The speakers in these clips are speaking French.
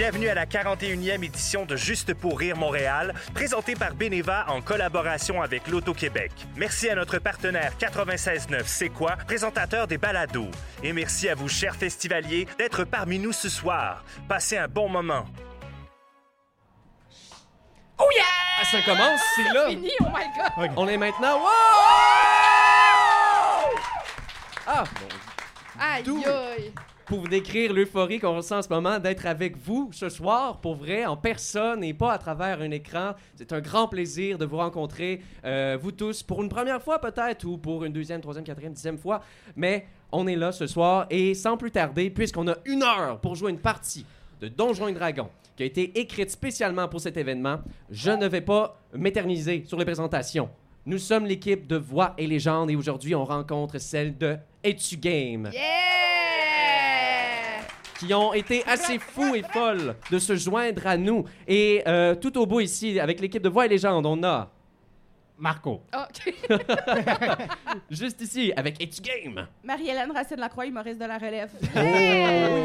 Bienvenue à la 41e édition de Juste pour rire Montréal, présentée par Beneva en collaboration avec l'Auto-Québec. Merci à notre partenaire 96.9 C'est quoi, présentateur des balados. Et merci à vous, chers festivaliers, d'être parmi nous ce soir. Passez un bon moment. Oh yeah! Ah, ça commence, c'est là. Fini, oh my god! On est maintenant. Wow! Ah, bon. Aïe D'où- aïe! Pour vous décrire l'euphorie qu'on ressent en ce moment d'être avec vous ce soir, pour vrai, en personne et pas à travers un écran. C'est un grand plaisir de vous rencontrer, euh, vous tous, pour une première fois peut-être, ou pour une deuxième, troisième, quatrième, dixième fois. Mais on est là ce soir et sans plus tarder, puisqu'on a une heure pour jouer une partie de Donjons et Dragons qui a été écrite spécialement pour cet événement, je ne vais pas m'éterniser sur les présentations. Nous sommes l'équipe de Voix et Légendes et aujourd'hui on rencontre celle de Etu Game Yeah! Qui ont été assez fous et folles de se joindre à nous. Et euh, tout au bout ici, avec l'équipe de Voix et Légendes, on a Marco. Ah, ok. juste ici avec Etu Game. Marie-Hélène Racine-Lacroix, humoriste de la relève. Oh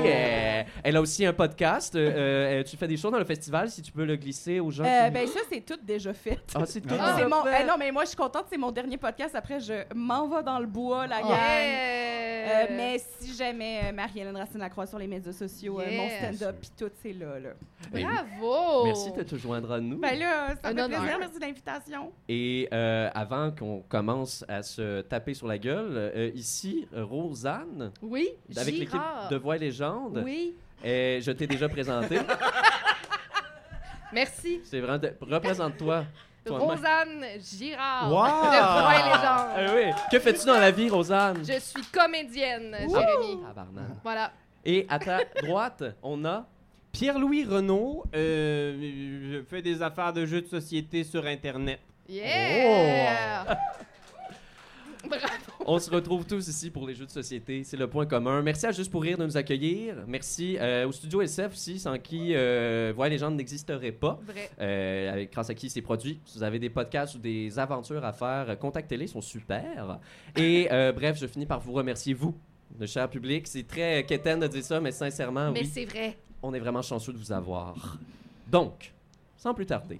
yeah! Elle a aussi un podcast. euh, euh, tu fais des choses dans le festival, si tu peux le glisser aux gens. Euh, qui- ben ça, c'est tout déjà fait. Ah, c'est tout. Ah. Mon... fait. eh non, mais moi, je suis contente, c'est mon dernier podcast. Après, je m'en vais dans le bois, la gang. Euh, mais si jamais euh, Marie-Hélène Racine-Lacroix sur les médias sociaux, euh, mon stand-up, puis tout, c'est là, là. Ben, Bravo! Merci de te joindre à nous. Ben là, ça Un me fait honneur. plaisir. Merci de l'invitation. Et euh, avant qu'on commence à se taper sur la gueule, euh, ici, Rosanne, Oui, avec l'équipe de Voix et Légendes, Oui, et je t'ai déjà présenté. merci. C'est vraiment. de- Représente-toi. Rosanne Girard. Wow! De Voix et Légendes. Ah oui. Que fais-tu dans la vie, Rosanne? Je suis comédienne, Jérémy. Tabarnak. Voilà. Et à ta droite, on a. Pierre-Louis Renault, euh, je fais des affaires de jeux de société sur Internet. Yeah! Bravo. On se retrouve tous ici pour les jeux de société. C'est le point commun. Merci à Juste pour rire de nous accueillir. Merci euh, au studio SF aussi, sans qui euh, Voix et Légendes n'existerait pas. Vrai. euh, avec, grâce à qui c'est produit. Si vous avez des podcasts ou des aventures à faire, euh, contactez-les, ils sont super. Et bref, je finis par vous remercier, vous, le cher public. C'est très quétaine de dire ça, mais sincèrement, Mais oui, c'est vrai. on est vraiment chanceux de vous avoir. Donc, sans plus tarder.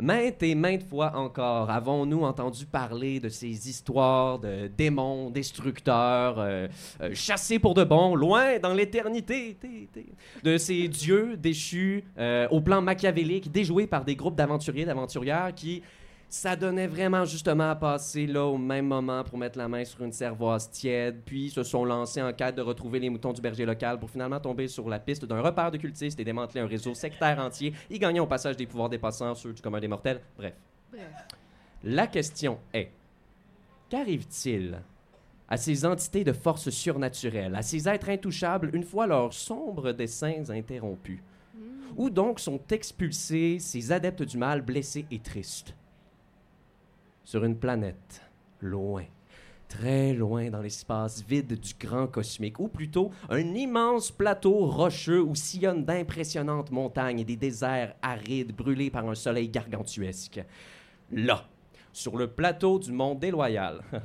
Maintes et maintes fois encore avons-nous entendu parler de ces histoires de démons destructeurs, euh, euh, chassés pour de bon, loin dans l'éternité, té, té. de ces dieux déchus euh, au plan machiavélique, déjoués par des groupes d'aventuriers, d'aventurières qui s'adonnaient vraiment justement à passer là au même moment pour mettre la main sur une cervoise tiède, puis se sont lancés en quête de retrouver les moutons du berger local pour finalement tomber sur la piste d'un repère de cultistes et démanteler un réseau sectaire entier, y gagnant au passage des pouvoirs dépassant ceux du commun des mortels. Bref. Bref. La question est qu'arrive-t-il à ces entités de force surnaturelle, à ces êtres intouchables une fois leurs sombres desseins interrompus? Où donc sont expulsés ces adeptes du mal blessés et tristes? Sur une planète, loin, très loin dans l'espace vide du grand cosmique, ou plutôt un immense plateau rocheux où sillonnent d'impressionnantes montagnes et des déserts arides brûlés par un soleil gargantuesque. Là, sur le plateau du monde déloyal.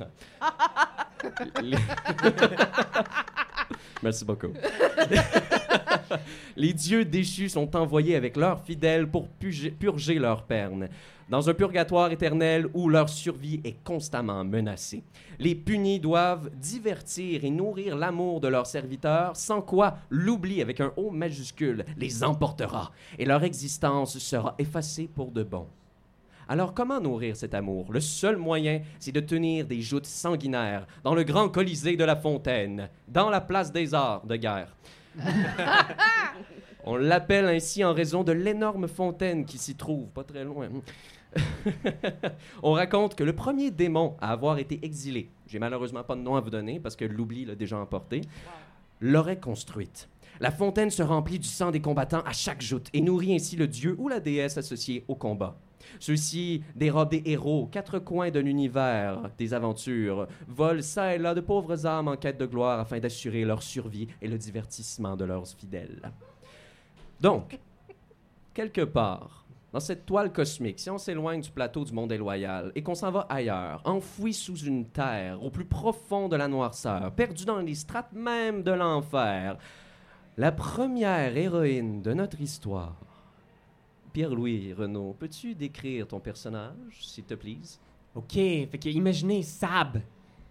Les- Merci beaucoup. Les dieux déchus sont envoyés avec leurs fidèles pour purger leurs peines, dans un purgatoire éternel où leur survie est constamment menacée. Les punis doivent divertir et nourrir l'amour de leurs serviteurs, sans quoi l'oubli avec un O majuscule les emportera et leur existence sera effacée pour de bon. Alors comment nourrir cet amour? Le seul moyen, c'est de tenir des joutes sanguinaires dans le grand colisée de la Fontaine, dans la place des arts de guerre. On l'appelle ainsi en raison de l'énorme fontaine qui s'y trouve, pas très loin. On raconte que le premier démon à avoir été exilé, j'ai malheureusement pas de nom à vous donner parce que l'oubli l'a déjà emporté, l'aurait construite. La fontaine se remplit du sang des combattants à chaque joute et nourrit ainsi le dieu ou la déesse associée au combat. Ceux-ci dérobent des héros quatre coins de l'univers, des aventures, volent ça et là de pauvres âmes en quête de gloire afin d'assurer leur survie et le divertissement de leurs fidèles. Donc, quelque part, dans cette toile cosmique, si on s'éloigne du plateau du monde déloyal et qu'on s'en va ailleurs, enfoui sous une terre, au plus profond de la noirceur, perdu dans les strates même de l'enfer, La première héroïne de notre histoire. Pierre-Louis Renaud, peux-tu décrire ton personnage, s'il te plaît? OK, fait que imaginez Sab.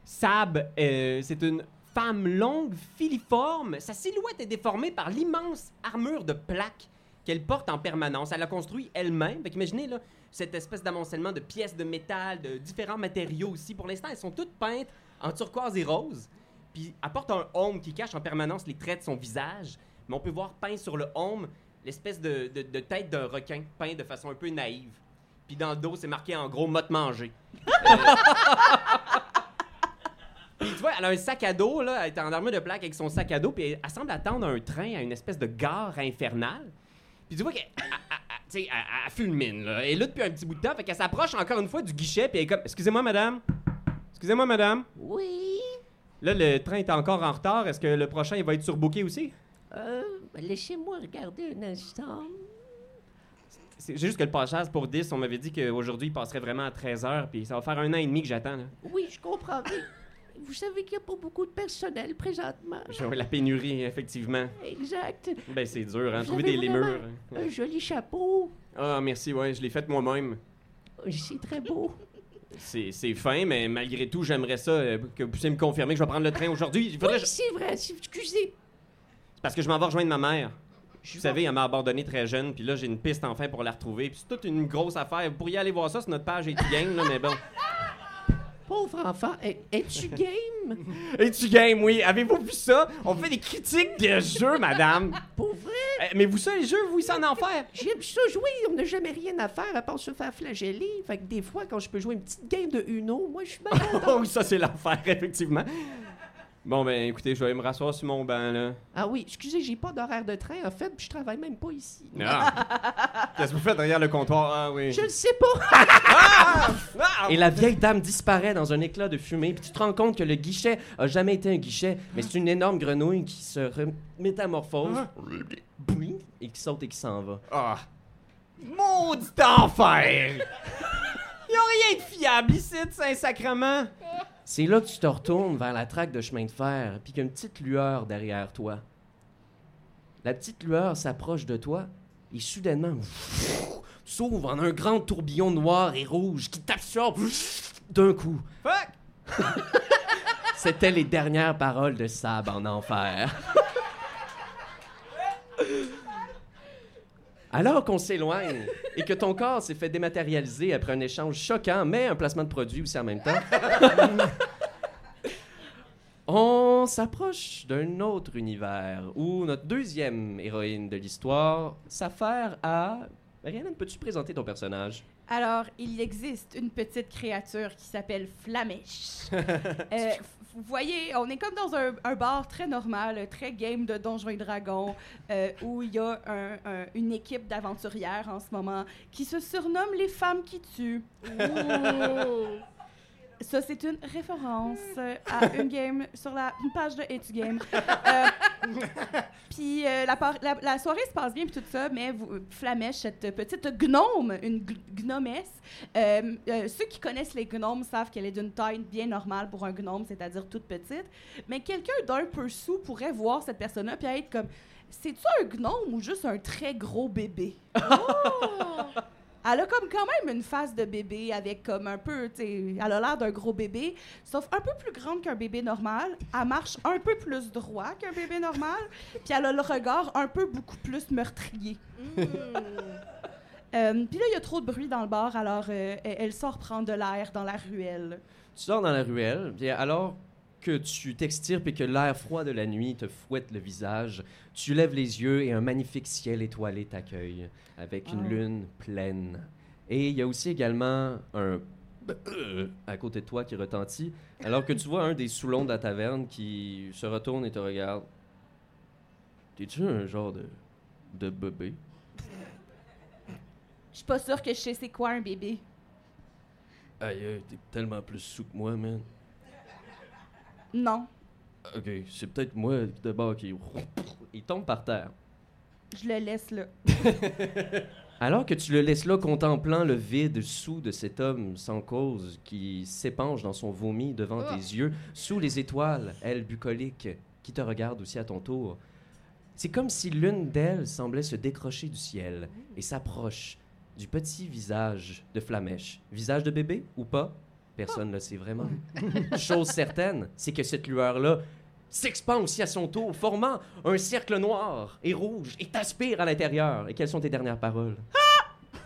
Sab, euh, c'est une femme longue, filiforme. Sa silhouette est déformée par l'immense armure de plaques qu'elle porte en permanence. Elle l'a construit elle-même. Fait qu'imaginez, là, cette espèce d'amoncellement de pièces de métal, de différents matériaux aussi. Pour l'instant, elles sont toutes peintes en turquoise et rose. Puis elle porte un home qui cache en permanence les traits de son visage. Mais on peut voir peint sur le home l'espèce de, de- de tête d'un requin, peint de façon un peu naïve. Puis dans le dos, c'est marqué en gros motte manger. Puis tu vois, elle a un sac à dos, là, elle est en armure de plaque avec son sac à dos, puis elle, elle semble attendre un train à une espèce de gare infernale. Puis tu vois qu'elle elle- elle- elle- tu sais, elle- elle fulmine, là. Elle est là depuis un petit bout de temps, fait qu'elle s'approche encore une fois du guichet, puis elle est comme Excusez-moi, madame. Excusez-moi, madame. Oui. Là, le train est encore en retard. Est-ce que le prochain, il va être surbooké aussi? Euh, laissez-moi regarder un instant. C'est juste que le passage pour 10, on m'avait dit qu'aujourd'hui, il passerait vraiment à 13h, puis ça va faire un an et demi que j'attends, là. Oui, je comprends. mais Vous savez qu'il n'y a pas beaucoup de personnel présentement. J'ai la pénurie, effectivement. Exact. Ben, c'est dur, hein, Vous trouver avez des vraiment lémures. Un joli chapeau. Ah, merci, ouais, je l'ai fait moi-même. C'est très beau. C'est c'est fin, mais malgré tout, j'aimerais ça euh, que vous puissiez me confirmer que je vais prendre le train aujourd'hui. Il faudrait Oui, que je- c'est vrai. Excusez. Parce que je m'en vais rejoindre ma mère. Je Vous savez, elle m'a abandonné très jeune, puis là, j'ai une piste enfin pour la retrouver. Puis c'est toute une grosse affaire. Vous pourriez aller voir ça sur notre page Game, là, mais bon. Pauvre enfant, es- es-tu game? Et tu game, oui. Avez-vous vu ça? On fait des critiques de jeux, madame. Pour vrai? Eh, mais vous, ça, les jeux, vous, ils en enfer. J'aime ça jouer. On n'a jamais rien à faire à part se faire flageller. Fait que des fois, quand je peux jouer une petite game de Uno, moi, je suis malade. Oh, ça, c'est l'enfer, effectivement. Bon, ben, écoutez, je vais aller me rasseoir sur mon banc, là. ah oui, excusez, j'ai pas d'horaire de train, en fait, puis je travaille même pas ici. Ah. Qu'est-ce que vous faites derrière le comptoir? Ah, oui. Je le sais pas. Ah! Et la vieille dame disparaît dans un éclat de fumée, puis tu te rends compte que le guichet a jamais été un guichet, mais c'est une énorme grenouille qui se métamorphose et qui saute et qui s'en va. Ah. Maudit enfer! Ils ont rien de fiable ici, Saint-Sacrement. C'est là que tu te retournes vers la traque de chemin de fer, puis qu'il y a une petite lueur derrière toi. La petite lueur s'approche de toi et soudainement s'ouvre en un grand tourbillon noir et rouge qui t'absorbe d'un coup. Fuck! C'était les dernières paroles de Sab en enfer. Alors qu'on s'éloigne et que ton corps s'est fait dématérialiser après un échange choquant, mais un placement de produit aussi en même temps, on s'approche d'un autre univers où notre deuxième héroïne de l'histoire s'affaire à... Marianne, peux-tu présenter ton personnage? Alors, il existe une petite créature qui s'appelle Flamèche. Euh, vous voyez, on est comme dans un, un bar très normal, très game de Donjons et Dragons, euh, où il y a un- un- une équipe d'aventurières en ce moment qui se surnomme les femmes qui tuent. Ça, c'est une référence euh, à une game sur la une page de Etu Game. Euh, puis euh, la, par- la- la soirée se passe bien, puis tout ça, mais vous, Flamèche, cette petite gnome, une gnomesse, euh, ceux qui connaissent les gnomes savent qu'elle est d'une taille bien normale pour un gnome, c'est-à-dire toute petite. Mais quelqu'un d'un peu sous pourrait voir cette personne-là puis être comme C'est-tu un gnome ou juste un très gros bébé? Elle a comme quand même une face de bébé avec comme un peu, tu sais, elle a l'air d'un gros bébé, sauf un peu plus grande qu'un bébé normal. Elle marche un peu plus droit qu'un bébé normal, puis elle a le regard un peu beaucoup plus meurtrier. Euh, puis là, il y a trop de bruit dans le bar, alors euh, elle, elle sort prendre de l'air dans la ruelle. Tu sors dans la ruelle, puis alors que tu t'extirpes et que l'air froid de la nuit te fouette le visage, tu lèves les yeux et un magnifique ciel étoilé t'accueille, avec une Oh. lune pleine. Et il y a aussi également un à côté de toi qui retentit, alors que tu vois un des sous-longs de la taverne qui se retourne et te regarde. T'es-tu un genre de, de bébé? Je suis pas sûre que je sais c'est quoi un bébé. Aïe, aïe, t'es tellement plus sous que moi, man. Non, Ok, c'est peut-être moi de bord qui. Il tombe par terre. je le laisse là. Alors que tu le laisses là contemplant le vide sous de cet homme sans cause qui s'épanche dans son vomi devant Ah. tes yeux, sous les étoiles, elles bucoliques, qui te regardent aussi à ton tour, C'est comme si l'une d'elles semblait se décrocher du ciel et s'approche du petit visage de Flamèche. Visage de bébé ou pas? Personne ne le sait vraiment. Chose certaine, c'est que cette lueur-là s'expand aussi à son tour, formant un cercle noir et rouge et t'aspire à l'intérieur. Et quelles sont tes dernières paroles?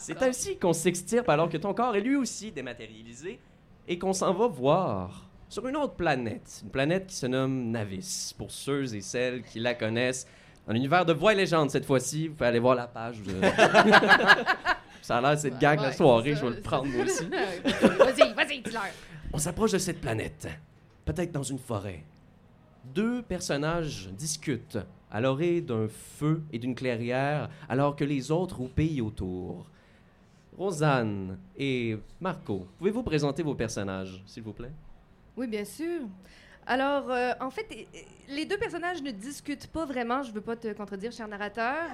C'est ainsi qu'on s'extirpe alors que ton corps est lui aussi dématérialisé et qu'on s'en va voir sur une autre planète, une planète qui se nomme Navis, pour ceux et celles qui la connaissent. Dans l'univers de Voix et Légende cette fois-ci, vous pouvez aller voir la page. Ça a l'air cette gag la soirée, c'est je vais le prendre moi aussi. vas-y, vas-y, dis-leur. On s'approche de cette planète, peut-être dans une forêt. Deux personnages discutent à l'orée d'un feu et d'une clairière, alors que les autres roupillent autour. Rosanne et Marco, pouvez-vous présenter vos personnages, s'il vous plaît? Oui, bien sûr. Alors, euh, en fait, euh, les deux personnages ne discutent pas vraiment. Je veux pas te contredire, cher narrateur.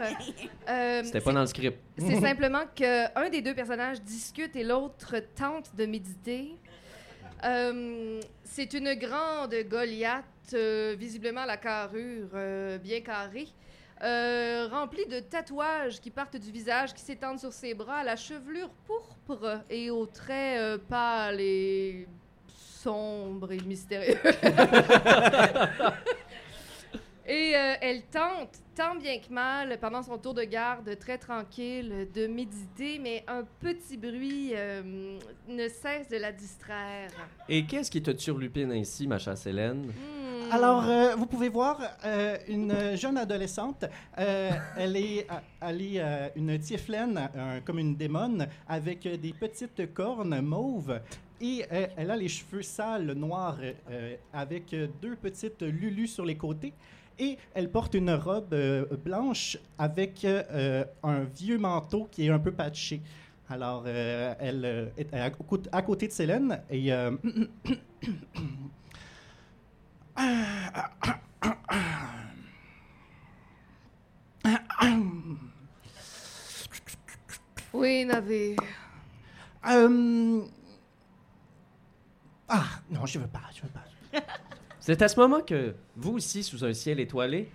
Euh, C'était pas dans le script. C'est simplement qu'un des deux personnages discute et l'autre tente de méditer. Euh, c'est une grande Goliath, euh, visiblement la carrure euh, bien carrée, euh, remplie de tatouages qui partent du visage, qui s'étendent sur ses bras, à la chevelure pourpre et aux traits euh, pâles et sombres et mystérieux. Et euh, elle tente, tant bien que mal, pendant son tour de garde, très tranquille, de méditer, mais un petit bruit euh, ne cesse de la distraire. Et qu'est-ce qui te turlupine ainsi, ma chère Hélène? Hmm. Alors, euh, vous pouvez voir euh, une jeune adolescente. euh, elle est, elle est euh, une tieflaine, euh, comme une démone, avec des petites cornes mauves. Et euh, elle a les cheveux sales, noirs, euh, avec euh, deux petites lulus sur les côtés. Et elle porte une robe blanche avec un vieux manteau qui est un peu patché. Alors, elle est à, côté- de Célène et... Oui, Navé. Euh, Ah, non, je veux pas, je veux pas. C'est à ce moment que, vous aussi, sous un ciel étoilé,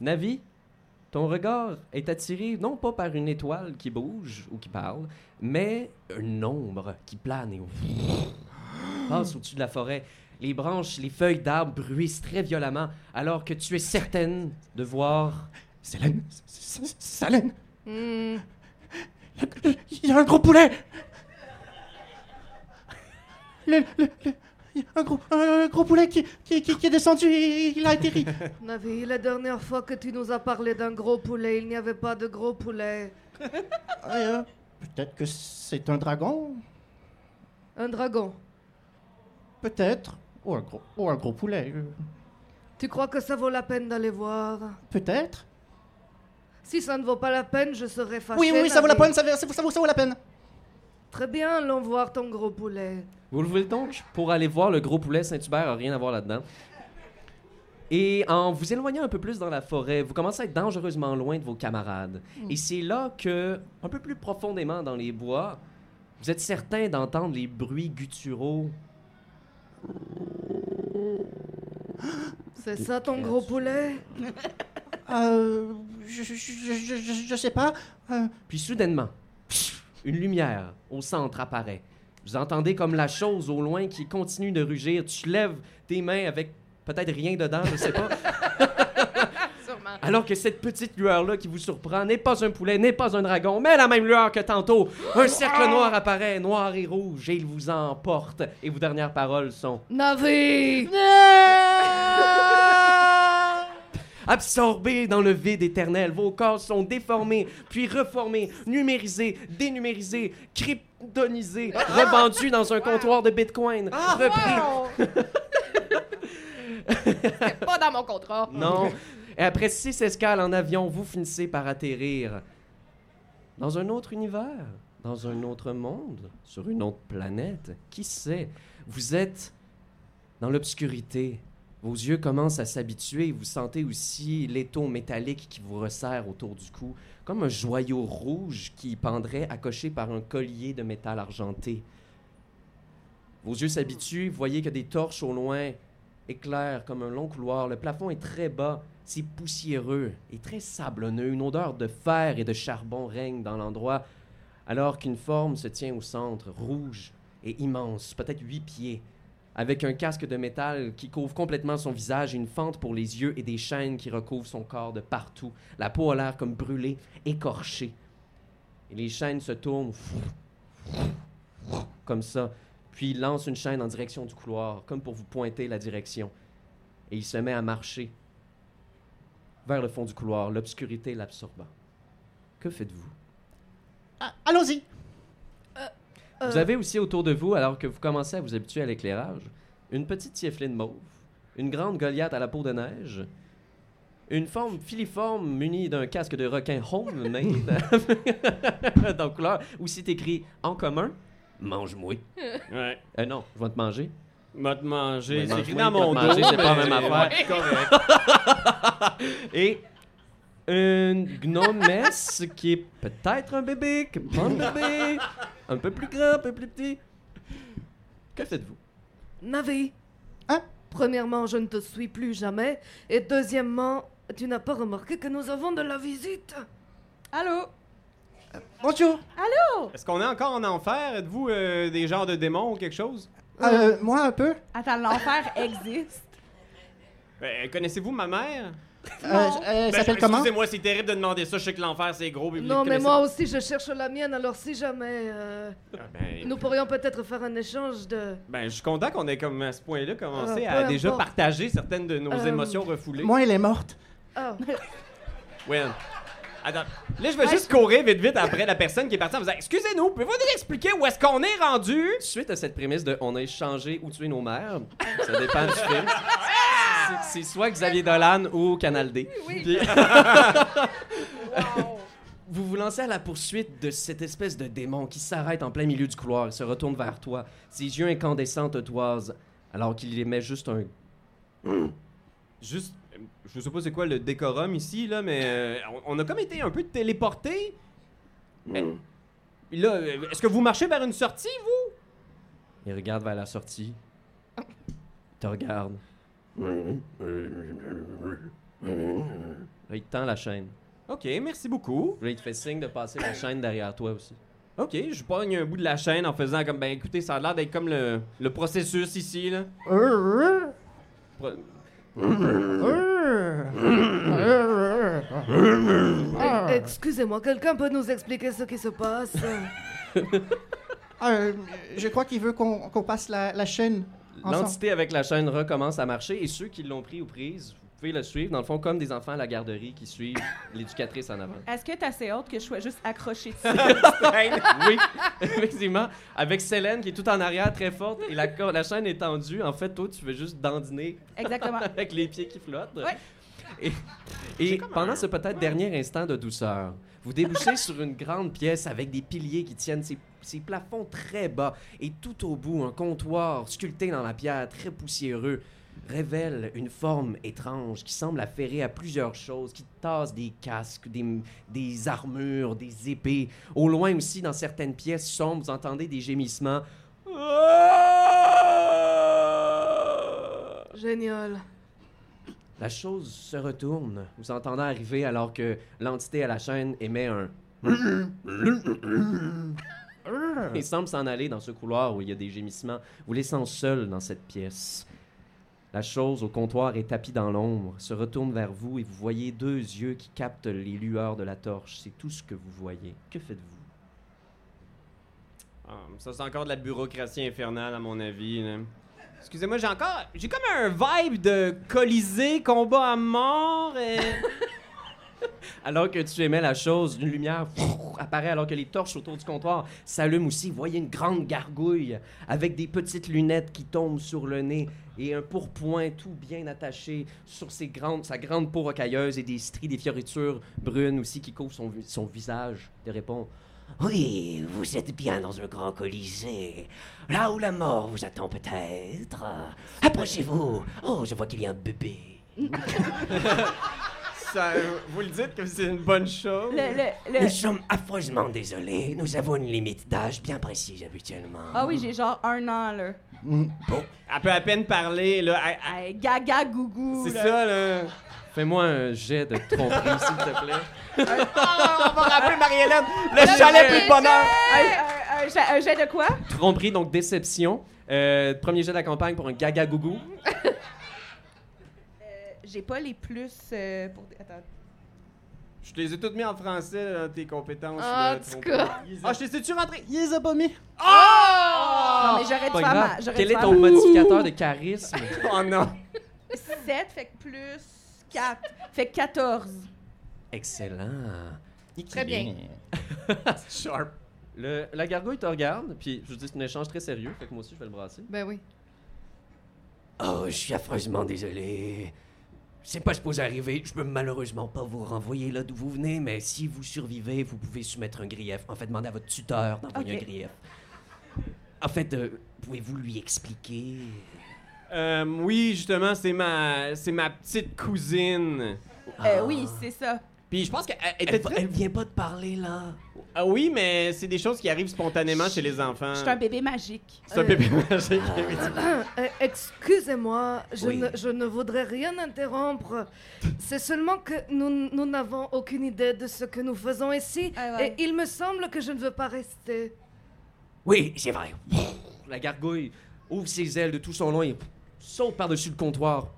Navi, ton regard est attiré non pas par une étoile qui bouge ou qui parle, mais une ombre qui plane et passe au-dessus de la forêt. Les branches, les feuilles d'arbres bruissent très violemment, alors que tu es certaine de voir Célène, Célène, Hmm. il y a un gros poulet. Le, le- le- il y a un gros, un gros poulet qui, qui, qui- qui est descendu et il a atterri. Navé, la dernière fois que tu nous as parlé d'un gros poulet, il n'y avait pas de gros poulet. Euh, Peut-être que c'est un dragon, Un dragon. peut-être. Ou un gros, ou un gros poulet, Tu crois que ça vaut la peine d'aller voir? Peut-être. Si ça ne vaut pas la peine, je serai fâchée. Oui, oui, ça vaut la peine, ça, vaut- ça, vaut- ça vaut, ça vaut la peine. Très bien, allons voir ton gros poulet. Vous le voulez donc pour aller voir le gros poulet Saint-Hubert, a rien à voir là-dedans. Et en vous éloignant un peu plus dans la forêt, vous commencez à être dangereusement loin de vos camarades. Et c'est là que, un peu plus profondément dans les bois, vous êtes certain d'entendre les bruits gutturaux. C'est ça ton gros poulet? Euh, je, je- je- je sais pas. Euh, Puis soudainement, une lumière au centre apparaît. Vous entendez comme la chose au loin qui continue de rugir. Tu lèves tes mains avec peut-être rien dedans, je sais pas. Alors que cette petite lueur-là qui vous surprend n'est pas un poulet, n'est pas un dragon, mais la même lueur que tantôt. Un cercle noir apparaît, noir et rouge, et il vous emporte. Et vos dernières paroles sont Navé absorbés dans le vide éternel. Vos corps sont déformés, puis reformés, numérisés, dénumérisés, kryptonisés, revendus dans un comptoir de bitcoin. repris. C'est pas dans mon contrat. Non. Et après six escales en avion, vous finissez par atterrir dans un autre univers, dans un autre monde, sur une autre planète. Qui sait? Vous êtes dans l'obscurité. Vos yeux commencent à s'habituer. Vous sentez aussi l'étau métallique qui vous resserre autour du cou, comme un joyau rouge qui pendrait accroché par un collier de métal argenté. Vos yeux s'habituent, vous voyez que des torches au loin éclaire comme un long couloir. Le plafond est très bas, c'est poussiéreux et très sablonneux. Une odeur de fer et de charbon règne dans l'endroit, alors qu'une forme se tient au centre, rouge et immense, peut-être huit pieds, avec un casque de métal qui couvre complètement son visage, une fente pour les yeux et des chaînes qui recouvrent son corps de partout. La peau a l'air comme brûlée, écorchée. Et les chaînes se tournent comme ça, puis il lance une chaîne en direction du couloir, comme pour vous pointer la direction. Et il se met à marcher vers le fond du couloir, l'obscurité l'absorbant. Que faites-vous? Ah, Allons-y. Euh, Vous avez aussi autour de vous, alors que vous commencez à vous habituer à l'éclairage, une petite tiefline mauve, une grande Goliath à la peau de neige, une forme filiforme munie d'un casque de requin homemade, dans couleur, où c'est écrit en commun mange-moi. Ouais. Euh, non, je vais te manger. M'a te manger. C'est écrit dans mon dos. te manger, c'est pas la même affaire. Correct. Et une gnomesse qui est peut-être un bébé, qui est pas un bébé, un peu plus grand, un peu plus petit. Que faites-vous? Navi. Hein? Premièrement, je ne te suis plus jamais. Et deuxièmement, tu n'as pas remarqué que nous avons de la visite. Allô? Bonjour. Est-ce qu'on est encore en enfer? Êtes-vous euh, des genres de démons ou quelque chose? Euh, moi, un peu. Attends, l'enfer existe. Ben, Connaissez-vous ma mère? Euh, euh, elle Ben, s'appelle comment? Excusez-moi, c'est terrible de demander ça. Je sais que l'enfer, c'est gros. Non, mais moi aussi, je cherche la mienne. Alors, si jamais, euh, Ah, ben, nous pourrions peut-être faire un échange de. ben, je suis content qu'on ait comme à ce point-là commencé Euh, à déjà importe. partager certaines de nos Euh, émotions refoulées. Moi, elle est morte. Ah, Ouais. Attends. Là, je vais juste courir vite, vite après la personne qui est partie en faisant Excusez-nous, pouvez-vous nous expliquer où est-ce qu'on est rendu? Suite à cette prémisse de on a échangé ou tué nos mères, ça dépend du film. C'est- soit Xavier Dolan ou Canal D. Puis- vous vous lancez à la poursuite de cette espèce de démon qui s'arrête en plein milieu du couloir et se retourne vers toi. Ses yeux incandescents te toisent alors qu'il émet juste un Juste, je sais pas c'est quoi le décorum ici, là, mais euh, on, a comme été un peu téléportés. Mais- Puis là, euh, est-ce que vous marchez vers une sortie, vous? Il regarde vers la sortie. Il te regarde. Là, il te tend la chaîne. Ok, merci beaucoup. Là, il te fait signe de passer la chaîne derrière toi aussi. Ok, je pogne un bout de la chaîne en faisant comme, ben écoutez, ça a l'air d'être comme le, le processus ici, là. Pro- eh, excusez-moi, quelqu'un peut nous expliquer ce qui se passe? Euh, je crois qu'il veut qu'on qu'on passe la, la chaîne. L'entité avec la chaîne recommence à marcher et ceux qui l'ont pris ou prise, vous pouvez le suivre. Dans le fond, comme des enfants à la garderie qui suivent l'éducatrice en avant. Est-ce que t'es assez haute que je sois juste accrochée dessus? oui, effectivement. Avec Célène qui est tout en arrière, très forte, et la, la chaîne est tendue. En fait, toi, tu veux juste dandiner Exactement. avec les pieds qui flottent. Ouais. Et, et pendant ce peut-être dernier instant de douceur, vous débouchez sur une grande pièce avec des piliers qui tiennent ses, ses plafonds très bas et tout au bout, un comptoir sculpté dans la pierre, très poussiéreux, révèle une forme étrange qui semble afférée à plusieurs choses, qui tasse des casques, des, des armures, des épées. Au loin aussi, dans certaines pièces sombres, vous entendez des gémissements. Génial. La chose se retourne, vous entendez arriver alors que l'entité à la chaîne émet un et semble s'en aller dans ce couloir où il y a des gémissements, vous laissant seul dans cette pièce. La chose au comptoir est tapie dans l'ombre, se retourne vers vous et vous voyez deux yeux qui captent les lueurs de la torche. C'est tout ce que vous voyez. Que faites-vous? Ah, ça, c'est encore de la bureaucratie infernale, à mon avis. là. Excusez-moi, j'ai encore. J'ai comme un vibe de colisée, combat à mort. Et... Alors que tu émets la chose, une lumière apparaît alors que les torches autour du comptoir s'allument aussi. Vous voyez une grande gargouille avec des petites lunettes qui tombent sur le nez et un pourpoint tout bien attaché sur ses grandes, sa grande peau rocailleuse et des stries, des fioritures brunes aussi qui couvrent son, vi- son visage. Il répond Oui, vous êtes bien dans un grand colisée. Là où la mort vous attend peut-être. Approchez-vous. Oh, je vois qu'il y a un bébé. Ça, vous le dites que c'est une bonne chose. Le, le, le- Nous sommes affreusement désolés. Nous avons une limite d'âge bien précise habituellement. Ah oui, j'ai genre un an, là. Mm. Elle peut à peine parler, là. Elle- elle- Hey, gaga gougou. C'est là. ça, là. Fais-moi un jet de tromperie, s'il te plaît. Ah, on va rappeler Marie-Hélène. Le chalet plus de bonheur. Un, un- un jet- un jet de quoi? Tromperie, donc déception. Euh, premier jet de la campagne pour un gaga gougou. J'ai pas les plus euh, pour. Attends. Je te les ai toutes mis en français dans tes compétences. Ah, là, en tout cas. Ah, je t'ai-tu rentré? Il les a pas mis. non, mais j'aurais dû Pas faire grave. ma. j'aurais Quel dû est faire ton ma- modificateur de charisme? Oh non. 7 fait que plus 4. Fait que 14. Excellent. Très bien. Sharp. Le, la gargouille te regarde, puis je vous dis, c'est un échange très sérieux, fait que moi aussi, je vais le brasser. Ben oui. Oh, je suis affreusement désolé. C'est pas supposé arriver. Je peux malheureusement pas vous renvoyer là d'où vous venez, mais si vous survivez, vous pouvez soumettre un grief. En fait, demandez à votre tuteur d'envoyer un grief. En fait, euh, pouvez-vous lui expliquer? Euh, oui, justement, c'est ma, c'est ma petite cousine. Euh, oui, c'est ça. Puis je pense qu'elle elle, elle vient pas de parler là. Ah oui, mais c'est des choses qui arrivent spontanément chez les enfants. Je suis un bébé magique. C'est un bébé magique. Euh, Excusez-moi, je, Oui. ne, je ne voudrais rien interrompre. C'est seulement que nous nous n'avons aucune idée de ce que nous faisons ici. Ah ouais. Et il me semble que je ne veux pas rester. Oui, c'est vrai. La gargouille ouvre ses ailes de tout son long et saute par-dessus le comptoir.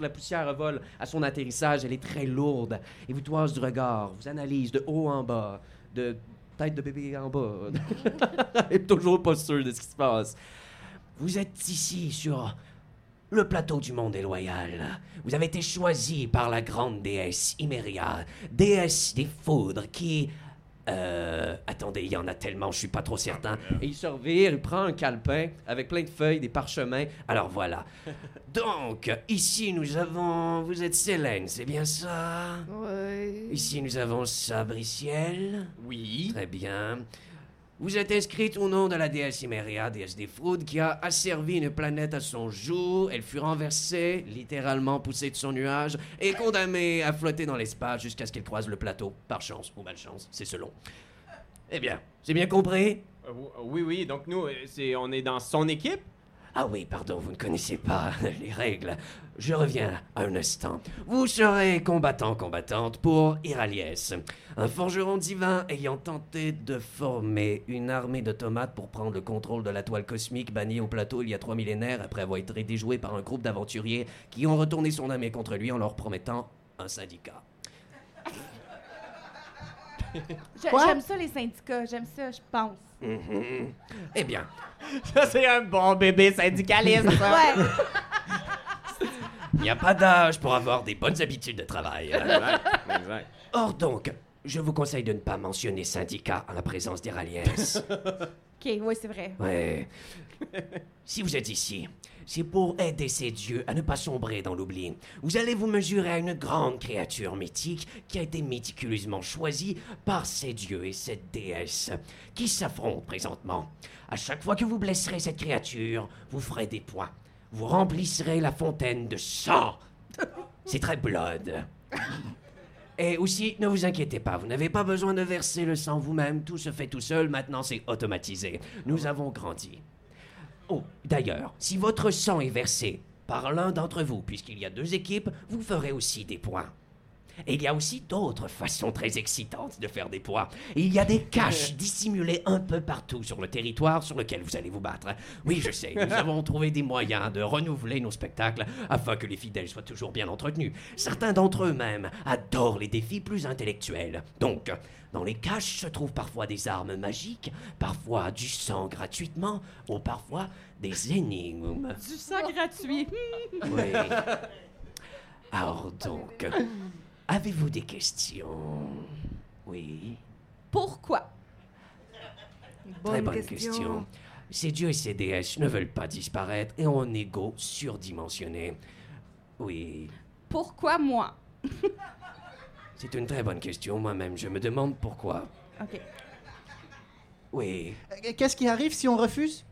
La poussière vole à son atterrissage. Elle est très lourde et vous toise du regard, vous analyse de haut en bas, de tête de bébé en bas. Est toujours pas sûre de ce qui se passe. Vous êtes ici sur le plateau du monde déloyal. Vous avez été choisi par la grande déesse Imeria, déesse des foudres qui... Euh... Attendez, il y en a tellement, je suis pas trop certain. Et il se revire, il prend un calepin avec plein de feuilles, des parchemins. Alors voilà. Donc, ici nous avons... Vous êtes Célène, c'est bien ça? Oui. Ici nous avons Sabriciel. Oui. Très bien. Vous êtes inscrite au nom de la déesse Imeria, déesse des qui a asservi une planète à son jour. Elle fut renversée, littéralement poussée de son nuage, et condamnée à flotter dans l'espace jusqu'à ce qu'elle croise le plateau. Par chance ou malchance, c'est selon. Eh bien, c'est bien compris? Euh, oui, oui. Donc nous, euh, on est dans son équipe? Ah oui, pardon, vous ne connaissez pas les règles. Je reviens un instant. Vous serez combattant, combattante pour Iraliès, un forgeron divin ayant tenté de former une armée d'automates pour prendre le contrôle de la toile cosmique bannie au plateau il y a trois millénaires après avoir été déjoué par un groupe d'aventuriers qui ont retourné son armée contre lui en leur promettant un syndicat. J'aime ça, les syndicats. J'aime ça, je pense. Eh bien, Ça, c'est un bon bébé syndicaliste. ça. Ouais. il n'y a pas d'âge pour avoir des bonnes habitudes de travail. exact. exact. Or donc, je vous conseille de ne pas mentionner syndicat en la présence d'Iraliès. Ok, oui, c'est vrai. Ouais. si vous êtes ici, c'est pour aider ces dieux à ne pas sombrer dans l'oubli. Vous allez vous mesurer à une grande créature mythique qui a été méticuleusement choisie par ces dieux et cette déesse qui s'affrontent présentement. À chaque fois que vous blesserez cette créature, vous ferez des points. Vous remplissez la fontaine de sang. C'est très blood. Et aussi, ne vous inquiétez pas, vous n'avez pas besoin de verser le sang vous-même, tout se fait tout seul, maintenant c'est automatisé. Nous avons grandi. Oh, d'ailleurs, si votre sang est versé par l'un d'entre vous, puisqu'il y a deux équipes, vous ferez aussi des points. Et il y a aussi d'autres façons très excitantes de faire des points. Il y a des caches dissimulées un peu partout sur le territoire sur lequel vous allez vous battre. Oui, je sais, nous avons trouvé des moyens de renouveler nos spectacles afin que les fidèles soient toujours bien entretenus. Certains d'entre eux même adorent les défis plus intellectuels. Donc, dans les caches se trouvent parfois des armes magiques, parfois du sang gratuitement, ou parfois des énigmes. Du sang gratuit. Oui. Alors donc, avez-vous des questions? Oui. Pourquoi? Très bonne question. Ces dieux et ces déesses ne veulent pas disparaître et ont un ego surdimensionné. Oui, Pourquoi moi? c'est une très bonne question. Moi-même, je me demande pourquoi. OK. Oui. Euh, Qu'est-ce qui arrive si on refuse?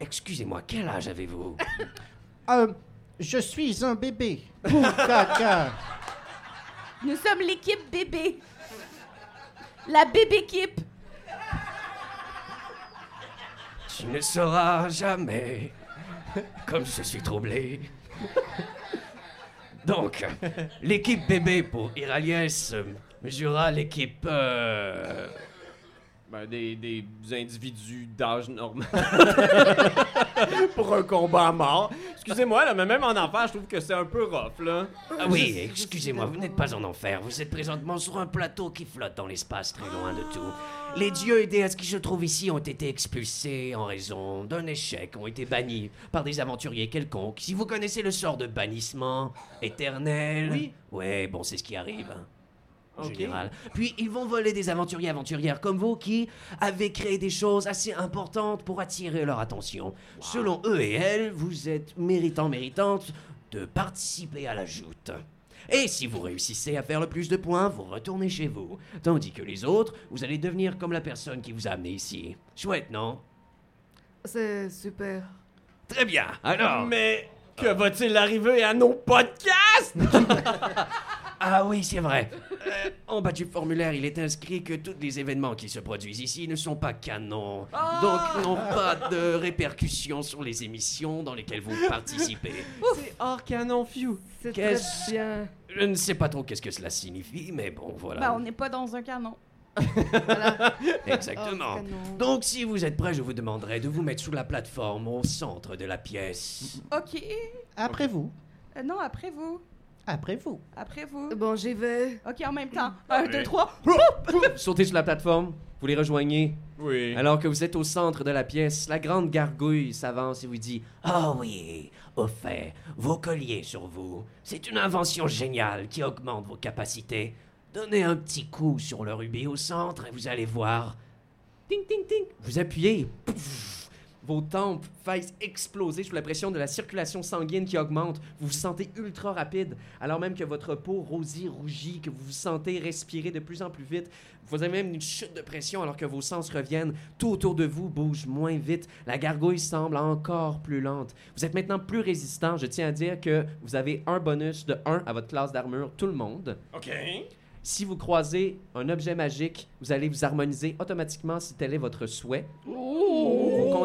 Excusez-moi, quel âge avez-vous? Euh, je suis un bébé. Caca. Nous sommes l'équipe bébé. La bébé-équipe. Tu ne sauras jamais. Comme je suis troublé. Donc, l'équipe bébé pour Iraliès mesurera l'équipe. euh, Ben, des, des individus d'âge normal. Pour un combat à mort. Excusez-moi, là, mais même en enfer, je trouve que c'est un peu rough, là. Ah oui, excusez-moi, vous n'êtes pas en enfer. Vous êtes présentement sur un plateau qui flotte dans l'espace très loin de tout. Les dieux et déesses qui se trouvent ici ont été expulsés en raison d'un échec, ont été bannis par des aventuriers quelconques. Si vous connaissez le sort de bannissement éternel. Oui. Ouais, bon, c'est ce qui arrive. hein, En général. Puis ils vont voler des aventuriers aventurières comme vous qui avaient créé des choses assez importantes pour attirer leur attention. Selon eux et elles, vous êtes méritant méritante de participer à la joute. Et si vous réussissez à faire le plus de points, vous retournez chez vous. Tandis que les autres, vous allez devenir comme la personne qui vous a amené ici. Chouette, non? C'est super. Très bien. Alors. Mais que va-t-il arriver à nos podcasts? Ah oui, c'est vrai. Euh, en bas du formulaire, il est inscrit que tous les événements qui se produisent ici ne sont pas canons. Donc n'ont pas de répercussions sur les émissions dans lesquelles vous participez. C'est hors canon, few. C'est très Qu'est-ce- bien. Je ne sais pas trop qu'est-ce que cela signifie, mais bon, voilà. Ben, on n'est pas dans un canon. Exactement. Oh. Donc, si vous êtes prêts, je vous demanderai de vous mettre sous la plateforme au centre de la pièce. OK. Après vous. Euh, non, après vous. Après vous. Après vous. Bon, j'y vais. OK, en même temps. Un, deux, trois. Sautez sur la plateforme, vous les rejoignez. Oui. Alors que vous êtes au centre de la pièce, la grande gargouille s'avance et vous dit Ah oui, au fait, vos colliers sur vous, c'est une invention géniale qui augmente vos capacités. Donnez un petit coup sur le rubis au centre et vous allez voir. Ting, ting, ting. Vous appuyez. Pouf. Vos tempes fassent exploser sous la pression de la circulation sanguine qui augmente. Vous vous sentez ultra rapide, alors même que votre peau rosie rougit, que vous vous sentez respirer de plus en plus vite. Vous avez même une chute de pression alors que vos sens reviennent. Tout autour de vous bouge moins vite. La gargouille semble encore plus lente. Vous êtes maintenant plus résistant. Je tiens à dire que vous avez un bonus de 1 à votre classe d'armure, tout le monde. OK. Si vous croisez un objet magique, vous allez vous harmoniser automatiquement si tel est votre souhait.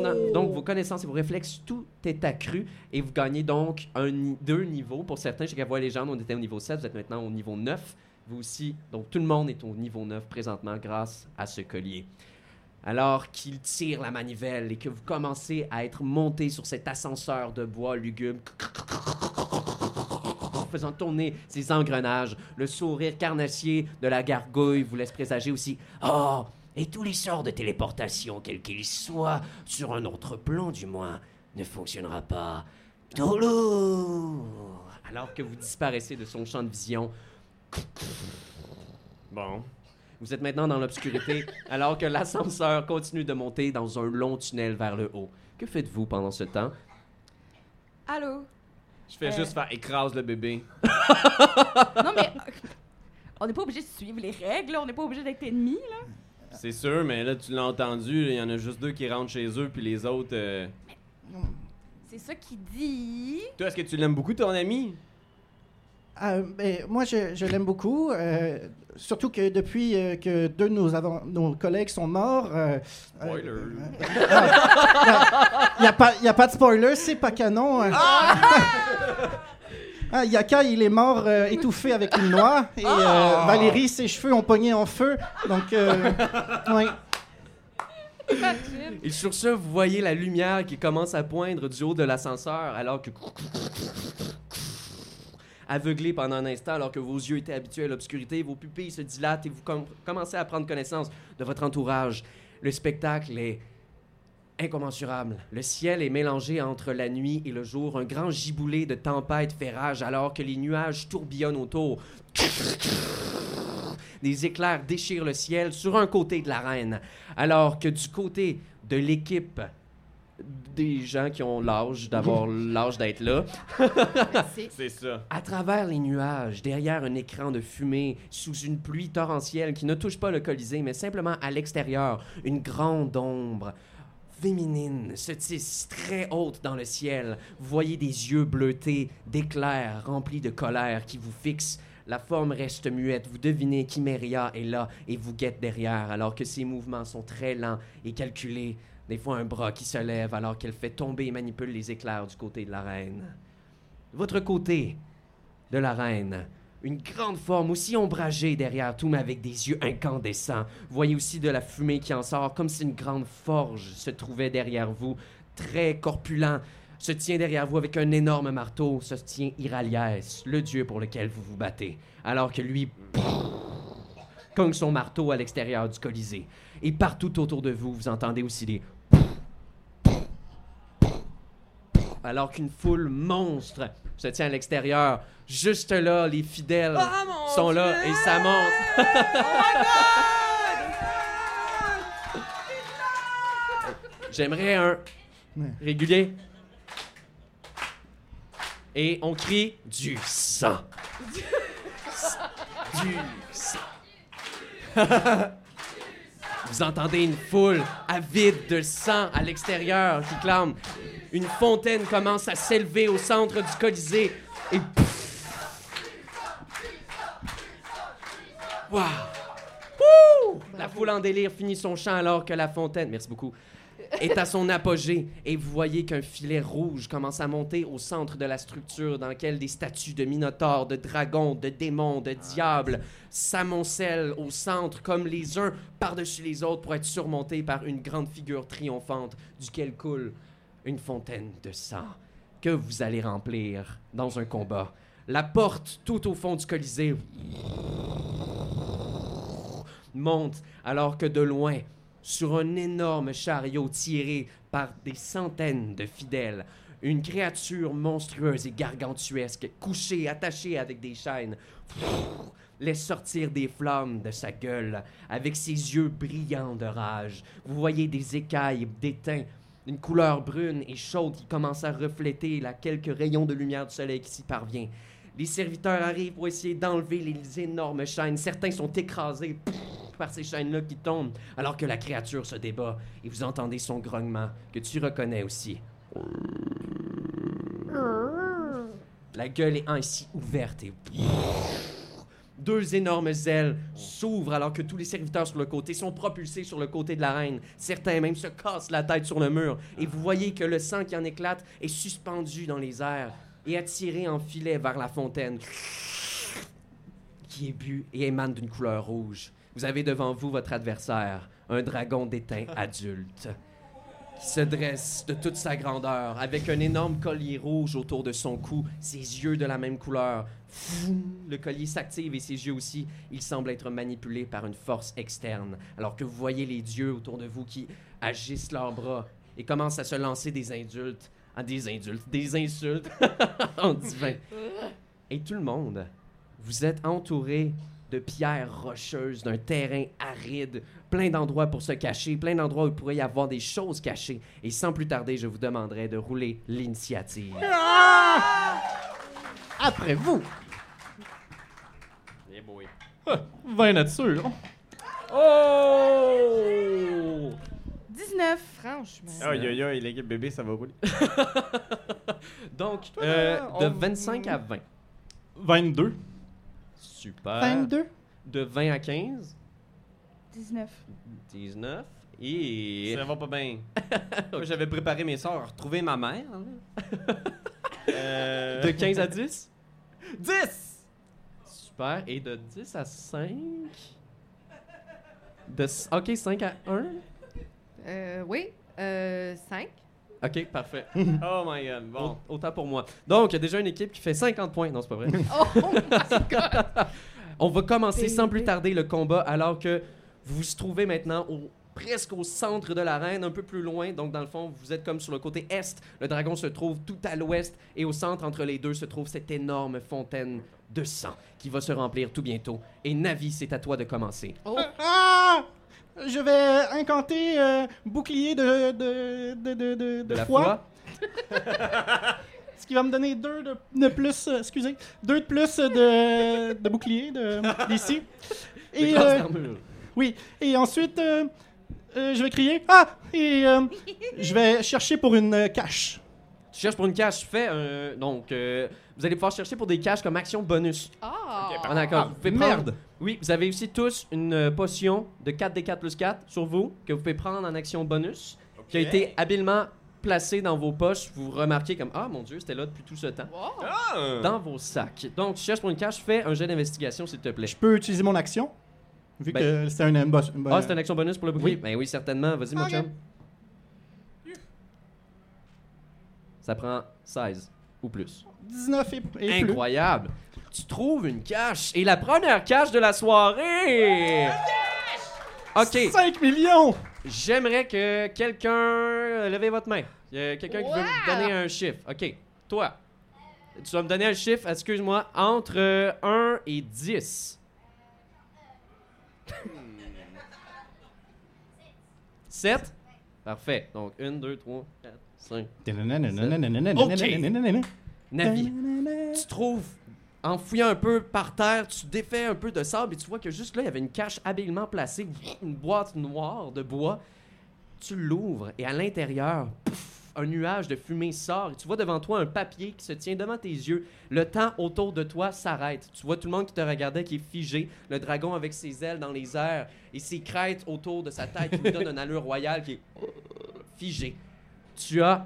Donc, vos connaissances et vos réflexes, tout est accru et vous gagnez donc un, deux niveaux. Pour certains, chez Voix Légende, on était au niveau 7, vous êtes maintenant au niveau 9. Vous aussi, donc tout le monde est au niveau 9 présentement grâce à ce collier. Alors qu'il tire la manivelle et que vous commencez à être monté sur cet ascenseur de bois lugubre, faisant tourner ses engrenages, le sourire carnassier de la gargouille vous laisse présager aussi Oh, et tous les sorts de téléportation, quels qu'ils soient, sur un autre plan du moins, ne fonctionnera pas. Toulouse alors que vous disparaissez de son champ de vision. Bon. Vous êtes maintenant dans l'obscurité alors que l'ascenseur continue de monter dans un long tunnel vers le haut. Que faites-vous pendant ce temps? Allô? Je fais Euh. juste faire écrase le bébé. Non, mais. euh, On n'est pas obligé de suivre les règles, on n'est pas obligé d'être ennemis. Là. C'est sûr, mais là, tu l'as entendu, il y en a juste deux qui rentrent chez eux, puis les autres. euh, C'est ça qu'il dit. Toi, est-ce que tu l'aimes beaucoup, ton ami? Ah, ben, moi, je, je l'aime beaucoup. euh, surtout que depuis euh, que deux de nos, avant- nos collègues sont morts. euh, Spoiler. Il n'y a, pas- y a pas de spoiler, c'est pas canon. hein. Ah, Yaka, il est mort euh, étouffé avec une noix. Et euh, Valérie, ses cheveux ont pogné en feu. Donc, euh, ouais. Et sur ce, vous voyez la lumière qui commence à poindre du haut de l'ascenseur alors que... Aveuglé pendant un instant alors que vos yeux étaient habitués à l'obscurité, vos pupilles se dilatent et vous com- commencez à prendre connaissance de votre entourage. Le spectacle est incommensurable. Le ciel est mélangé entre la nuit et le jour. Un grand giboulé de tempête fait rage alors que les nuages tourbillonnent autour. Des éclairs déchirent le ciel sur un côté de l'arène, alors que du côté de l'équipe des gens qui ont l'âge d'avoir l'âge d'être là. C'est ça. à travers les nuages, derrière un écran de fumée, sous une pluie torrentielle qui ne touche pas le Colisée, mais simplement à l'extérieur, une grande ombre féminine se tisse très haute dans le ciel. Vous voyez des yeux bleutés, d'éclairs remplis de colère qui vous fixent. La forme reste muette. Vous devinez qu'Imeria est là et vous guette derrière, alors que ses mouvements sont très lents et calculés Des fois, un bras qui se lève alors qu'elle fait tomber et manipule les éclairs du côté de la reine. Votre côté de la reine, une grande forme aussi ombragée derrière tout, mais avec des yeux incandescents. Vous voyez aussi de la fumée qui en sort, comme si une grande forge se trouvait derrière vous, très corpulent. Se tient derrière vous avec un énorme marteau, se tient Iraliès, le dieu pour lequel vous vous battez. Alors que lui cogne son marteau à l'extérieur du Colisée. Et partout autour de vous, vous entendez aussi des alors qu'une foule monstre se tient à l'extérieur. Juste là, les fidèles sont là et ça monte. J'aimerais un régulier. Et on crie du sang. Du sang. Vous entendez une foule avide de sang à l'extérieur qui clame. Une fontaine commence à s'élever au centre du Colisée et Wow! Wouh! La foule en délire finit son chant alors que la fontaine, merci beaucoup, est à son apogée et vous voyez qu'un filet rouge commence à monter au centre de la structure dans lequel des statues de minotaures, de dragons, de démons, de diables s'amoncellent au centre comme les uns par-dessus les autres pour être surmontés par une grande figure triomphante duquel coule une fontaine de sang que vous allez remplir dans un combat. La porte tout au fond du Colisée monte alors que de loin, sur un énorme chariot tiré par des centaines de fidèles, une créature monstrueuse et gargantuesque, couchée, attachée avec des chaînes, laisse sortir des flammes de sa gueule avec ses yeux brillants de rage. Vous voyez des écailles d'étain une couleur brune et chaude qui commence à refléter la quelques rayons de lumière du soleil qui s'y parvient. Les serviteurs arrivent pour essayer d'enlever les énormes chaînes. Certains sont écrasés par ces chaînes-là qui tombent, alors que la créature se débat et vous entendez son grognement que tu reconnais aussi. La gueule est ainsi ouverte et deux énormes ailes s'ouvrent alors que tous les serviteurs sur le côté sont propulsés sur le côté de la reine. Certains même se cassent la tête sur le mur. Et vous voyez que le sang qui en éclate est suspendu dans les airs et attiré en filet vers la fontaine qui est bu et émane d'une couleur rouge. Vous avez devant vous votre adversaire, un dragon d'étain adulte qui se dresse de toute sa grandeur, avec un énorme collier rouge autour de son cou, ses yeux de la même couleur. Le collier s'active et ses yeux aussi. Il semble être manipulé par une force externe, alors que vous voyez les dieux autour de vous qui agissent leurs bras et commencent à se lancer des indultes, ah, des indultes, des insultes en divin. Et tout le monde, vous êtes entouré de pierres rocheuses, d'un terrain aride, plein d'endroits pour se cacher, plein d'endroits où il pourrait y avoir des choses cachées. Et sans plus tarder, je vous demanderai de rouler l'initiative. Après vous. Eh boy. Vin nature. Oh! 19. Franchement. Aïe, aïe, aïe, l'équipe bébé, ça va rouler. Donc, euh, de on- 25 à 20. 22. Super. 22. De 20 à 15. 19. 19. Et. Ça va pas bien. J'avais préparé mes sorts à retrouver ma mère. là. Euh, De 15 à 10. 10! Super. Et de 10 à 5. De... s- Ok, 5 à 1. Euh, oui. Euh, 5. Ok, parfait. Oh my god, bon. Au- Autant pour moi. Donc, il y a déjà une équipe qui fait 50 points. Non, c'est pas vrai. Oh, my God. On va commencer sans plus tarder le combat alors que vous vous trouvez maintenant au, presque au centre de l'arène, un peu plus loin. Donc, dans le fond, vous êtes comme sur le côté est. Le dragon se trouve tout à l'ouest et au centre, entre les deux, se trouve cette énorme fontaine de sang qui va se remplir tout bientôt. Et Navi, c'est à toi de commencer. Ah! Je vais incanter euh, bouclier de, de, de, de, de, de De la foi, ce qui va me donner deux de, de plus, euh, excusez, deux de plus de, de bouclier de- d'ici. Et, euh, oui, et ensuite, je vais crier Ah! Et je vais chercher pour une cache. Tu cherches pour une cache. Fais un. Donc, euh, vous allez pouvoir chercher pour des caches comme action bonus. Ah. Ah, d'accord. Ah, vous pouvez merde. prendre- Oui, vous avez aussi tous une euh, potion de 4d4 plus 4 sur vous que vous pouvez prendre en action bonus. qui a été habilement placé dans vos poches. Vous remarquez comme Ah mon Dieu, c'était là depuis tout ce temps. Ah! Dans vos sacs. Donc, tu cherches pour une cache, fais un jet d'investigation, s'il te plaît. Je peux utiliser mon action? Vu Ben- que c'est un... boss- Ah, c'est une action bonus pour le bouclier? Oui. Ben oui, certainement. Vas-y, mon chum. Ça prend 16 ou plus. 19 et, et plus. Incroyable. Tu trouves une cache. Et la première cache de la soirée. OK. 5 millions! J'aimerais que quelqu'un euh, levez votre main. Il y a quelqu'un qui veut me donner un chiffre. OK. Toi. Tu vas me donner un chiffre, excuse-moi, entre euh, 1 et 10. 7? Parfait. Donc, 1, 2, 3, 4, 5. Navi. tu trouves, en fouillant un peu par terre, tu défais un peu de sable et tu vois que juste là, il y avait une cache habilement placée, une boîte noire de bois. Tu l'ouvres et à l'intérieur, un nuage de fumée sort et tu vois devant toi un papier qui se tient devant tes yeux. Le temps autour de toi s'arrête. Tu vois tout le monde qui te regardait qui est figé, le dragon avec ses ailes dans les airs et ses crêtes autour de sa tête qui lui donne une allure royale qui est figée. Tu as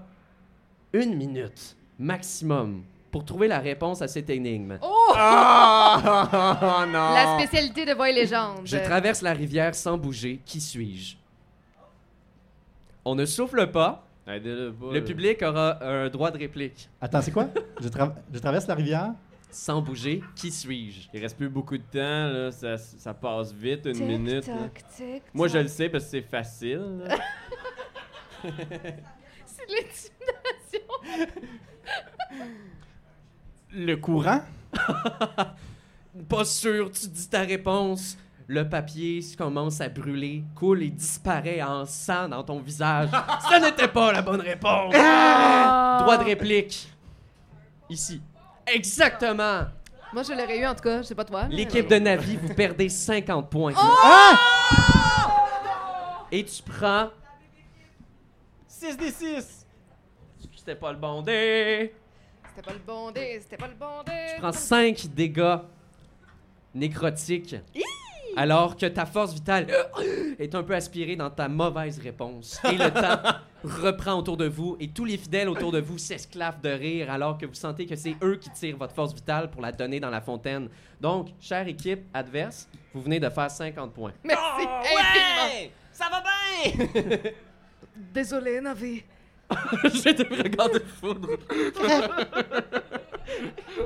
une minute maximum pour trouver la réponse à cette énigme. Oh! Ah non! La spécialité de Voix et Légende. Je traverse la rivière sans bouger. Qui suis-je? On ne souffle pas. Le public aura un droit de réplique. Attends, c'est quoi? je, tra- je traverse la rivière? Sans bouger, qui suis-je? Il reste plus beaucoup de temps, là. Ça, ça passe vite, une minute. là. Tic, Moi, je le sais parce que c'est facile. l'intimidation. Le courant? Pas sûr, tu dis ta réponse. Le papier commence à brûler, coule et disparaît en sang dans ton visage. Ce n'était pas la bonne réponse. Ah! Droit de réplique. Ici. Exactement. Moi, je l'aurais eu en tout cas. Je sais pas toi. L'équipe de Navi, vous perdez 50 points. Ah! Et tu prends 6 des 6! C'était pas le bon dé. C'était pas le bon dé. C'était pas le bon dé. Tu prends 5 dégâts nécrotiques. Alors que ta force vitale est un peu aspirée dans ta mauvaise réponse. Et le temps reprend autour de vous et tous les fidèles autour de vous s'esclavent de rire alors que vous sentez que c'est eux qui tirent votre force vitale pour la donner dans la fontaine. Donc, chère équipe adverse, vous venez de faire 50 points. Merci infiniment. Ça va bien! Désolé, Navi. J'ai des regards de foudre.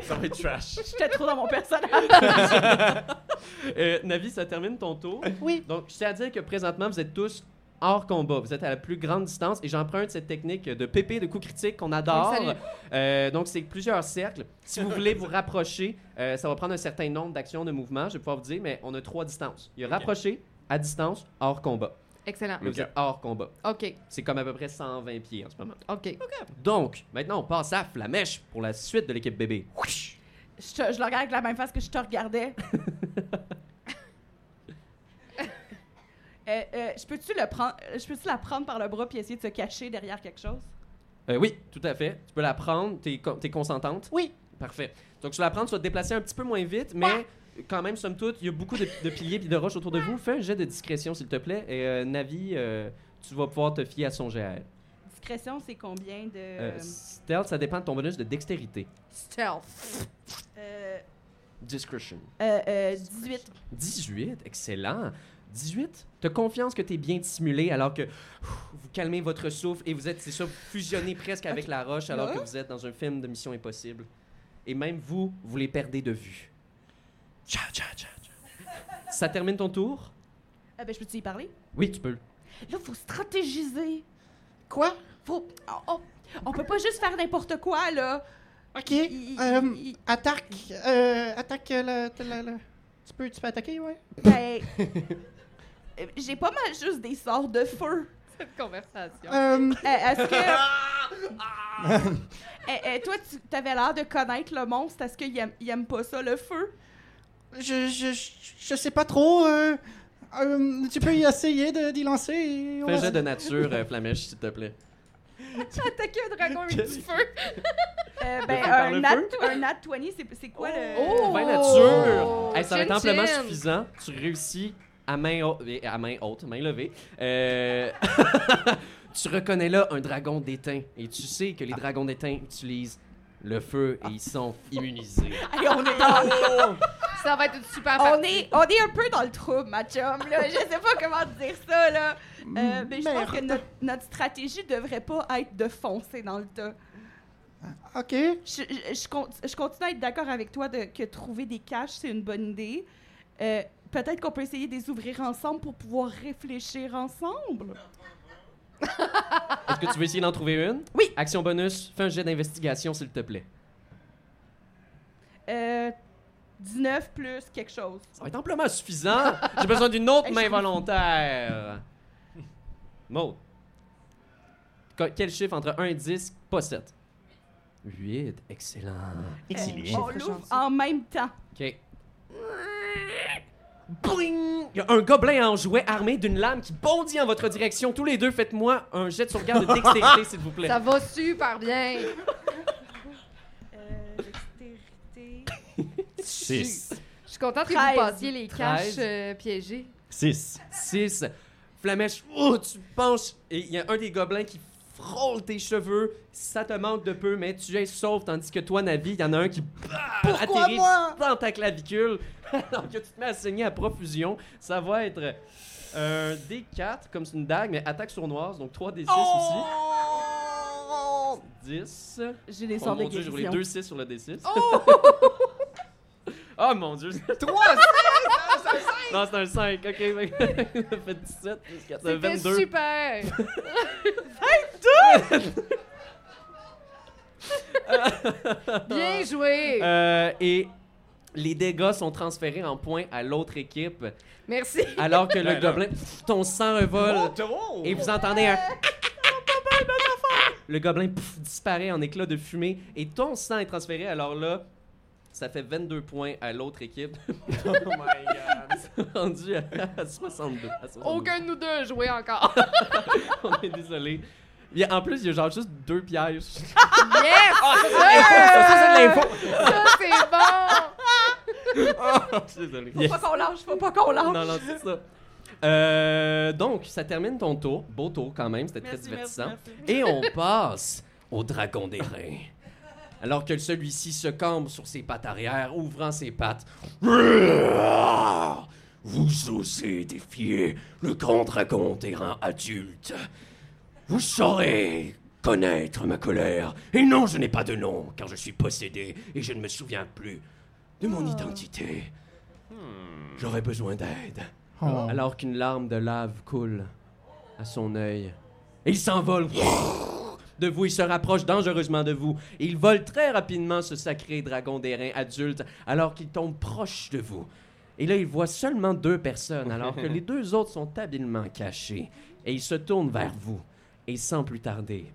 Ça va être trash. J'étais trop dans mon personnage. Euh, Navi, ça termine ton tour. Oui. Donc, je tiens à dire que présentement, vous êtes tous hors combat. Vous êtes à la plus grande distance et j'emprunte cette technique de pépé de coup critique qu'on adore. Oui. Euh, donc, c'est plusieurs cercles. Si vous voulez vous rapprocher, euh, ça va prendre un certain nombre d'actions de mouvement, je vais pouvoir vous dire, mais on a trois distances. Il y a rapprocher, à distance, hors combat. Excellent. Mais vous êtes hors combat. OK. C'est comme à peu près 120 pieds en ce moment. OK. Donc, maintenant, on passe à Flamèche pour la suite de l'équipe bébé. Je, te- je le regarde avec la même face que je te regardais. Euh, euh, je peux-tu le prendre, je peux-tu la prendre par le bras puis essayer de se cacher derrière quelque chose? Euh, oui, tout à fait. Tu peux la prendre. T'es, co- t'es consentante? Oui. Parfait. Donc, tu la prendre, tu vas te déplacer un petit peu moins vite, mais quand même, somme toute, il y a beaucoup de, de piliers et de roches autour de vous. Fais un jet de discrétion, s'il te plaît. Et euh, Navi, euh, tu vas pouvoir te fier à son elle. Discrétion, c'est combien de. Euh, stealth, ça dépend de ton bonus de dextérité. Stealth. euh, Discretion. euh, euh, 18. 18, excellent. 18, t'as confiance que t'es bien dissimulé alors que ouf, vous calmez votre souffle et vous êtes, c'est ça, fusionné presque avec la roche alors que vous êtes dans un film de Mission Impossible. Et même vous, vous les perdez de vue. Tcha, tcha, tcha, tcha. Ça termine ton tour? Euh, ben, je peux-tu y parler? Oui, tu peux. Là, faut stratégiser. Quoi? Faut. oh, oh, on peut pas juste faire n'importe quoi, là. Ok. Il- euh, il- attaque. Euh, attaque le, le- le- Tu peux, tu peux attaquer, ouais? Ben. euh, J'ai pas mal juste des sorts de feu. Cette conversation. Euh, Euh, Est-ce que. Eh, eh, toi, tu avais l'air de connaître le monstre. Est-ce qu'il aime, il aime pas ça, le feu? Je, je, je, je sais pas trop. euh, euh, tu peux y essayer de- d'y lancer. et on Fais un va- jet de nature, euh, Flamèche, s'il te plaît. Attaquer un dragon avec du feu. Euh, ben, Par un nat, feu? un nat 20, c'est c'est quoi le. Oh! Vingt nature! Hey, ça va être Chin amplement chin. suffisant. Tu réussis à main, haute, à main haute, main levée. Euh, Tu reconnais là un dragon d'étain et tu sais que les dragons d'étain utilisent le feu et ils sont immunisés. Hey, on est dans- Ça va être une super on est, on est un peu dans le trouble, ma chum, là. Je sais pas comment dire ça, là. Euh, mais je pense que notre, notre stratégie devrait pas être de foncer dans le tas. OK. Je, je, je con- je continue à être d'accord avec toi de, que trouver des caches, c'est une bonne idée. Euh, Peut-être qu'on peut essayer de les ouvrir ensemble pour pouvoir réfléchir ensemble. Est-ce que tu veux essayer d'en trouver une? Oui. Action bonus, fais un jet d'investigation s'il te plaît. Euh, 19 plus quelque chose. Ça va être amplement suffisant. J'ai besoin d'une autre main volontaire. Maud. Quel chiffre entre 1 et 10? Pas 7. 8. Excellent. Euh, on l'ouvre en même temps. OK. Boing! Il y a un gobelin en jouet armé d'une lame qui bondit en votre direction. Tous les deux, faites-moi un jet de sauvegarde de dextérité, s'il vous plaît. Ça va super bien. Euh, dextérité. 6. Je suis contente que 13. vous passiez les 13. caches euh, piégées. 6. 6. Flamèche, oh, tu penches et il y a un des gobelins qui frôle tes cheveux. Ça te manque de peu, mais tu es sauve, tandis que toi, Navi, il y en a un qui bah, atterrit dans ta clavicule. Alors que tu te mets à saigner à profusion. Ça va être un D4, comme c'est une dague, mais attaque sournoise, donc 3 D6 aussi. 10. J'ai des Oh sorts de mon dieu, j'ai roulé guérison. 2 6 sur le D6. Oh! oh mon dieu. 3! Non, c'est un 5. Ok, fait ça fait 17 plus 4, ça fait C'était 22. super! Bien joué! Euh, et les dégâts sont transférés en points à l'autre équipe, Merci. alors que le Ben gobelin, pff, ton sang revole, et vous entendez un... Le gobelin pff, disparaît en éclats de fumée, et ton sang est transféré, alors là, ça fait 22 points à l'autre équipe. Oh my god. rendu à, à 62. à 62. Aucun de nous deux a joué encore. On est désolé. Il y a- en plus, il y a genre juste deux pièges. yes! Ça, ça, c'est de l'info! Ça, c'est bon! Je suis désolé. Faut pas qu'on lâche, faut pas qu'on lâche. Non, non, c'est ça. Euh, donc, ça termine ton tour. Beau tour quand même, c'était très merci, divertissant. merci. Et on passe au dragon des reins. Alors que celui-ci se cambre sur ses pattes arrière, ouvrant ses pattes. Vous osez défier le grand dragon des reins adultes. Vous saurez connaître ma colère. Et non, je n'ai pas de nom, car je suis possédé et je ne me souviens plus de mon identité. J'aurais besoin d'aide. Oh. Alors qu'une larme de lave coule à son œil. Et il s'envole de vous, il se rapproche dangereusement de vous. Et il vole très rapidement ce sacré dragon des reins adulte alors qu'il tombe proche de vous. Et là, il voit seulement deux personnes alors que les deux autres sont habilement cachés. Et il se tourne vers vous. Et sans plus tarder,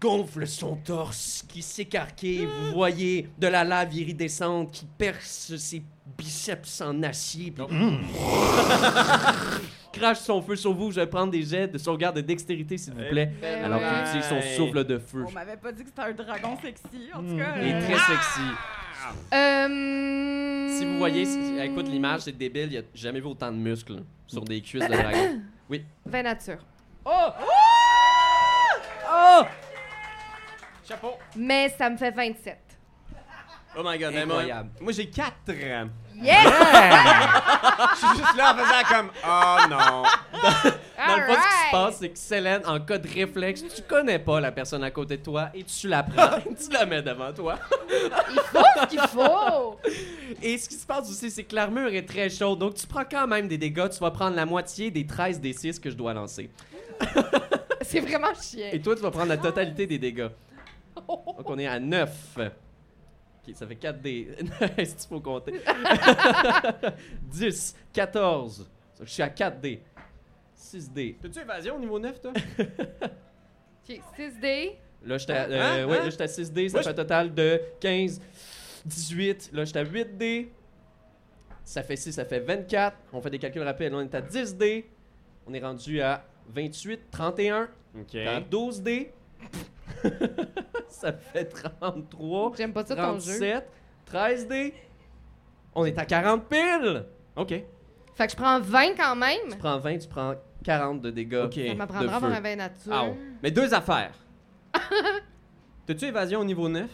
gonfle son torse qui s'écarquille. Vous voyez de la lave iridescente qui perce ses biceps en acier. puis crache son feu sur vous. Je vais prendre des jets de sauvegarde de dextérité, s'il vous plaît. Ben Alors ouais. qu'il utilise son souffle de feu. On m'avait pas dit que c'était un dragon sexy, en tout cas. Il est très sexy. Euh... Si vous voyez, si- écoute l'image, c'est débile. Il n'y a jamais vu autant de muscles sur des cuisses de dragon. 20 nature. Oh! Oh! Chapeau! Mais ça me fait 27. Oh my god, mais moi, Incroyable. Moi, j'ai 4. Je Yes! suis juste là en faisant comme Oh non! Dans le fond, ce qui se passe, c'est que Célène, en cas de réflexe, tu connais pas la personne à côté de toi et tu la prends, tu la mets devant toi. Il faut ce qu'il faut! Et ce qui se passe aussi, c'est que l'armure est très chaude, donc tu prends quand même des dégâts. Tu vas prendre la moitié des 13 des 6 que je dois lancer. C'est vraiment chiant. Et toi, tu vas prendre la totalité des dégâts. Donc on est à 9. Ok, ça fait 4 dés. Est-ce qu'il faut compter? 10, 14. Je suis à 4 dés. 6 dés. T'as-tu évasion au niveau 9, toi? Ok, 6 dés. Là, j'étais à, Hein? euh, Hein? ouais, Hein? là, j'étais à 6 dés. Ça Moi, fait un total de 15, 18. Là, j'étais à 8 dés. Ça fait 6, ça fait 24. On fait des calculs rapides. Là, on est à 10 dés. On est rendu à 28, 31. Ok. À 12 dés. ça fait 33. J'aime pas ça ton jeu. 37, 13 dés. On est à 40 piles. OK. Fait que je prends 20 quand même? Tu prends 20, tu prends 40 de dégâts. Ok. Ça m'apprendra ma veille nature. Ow. Mais deux affaires. T'as-tu évasion au niveau 9?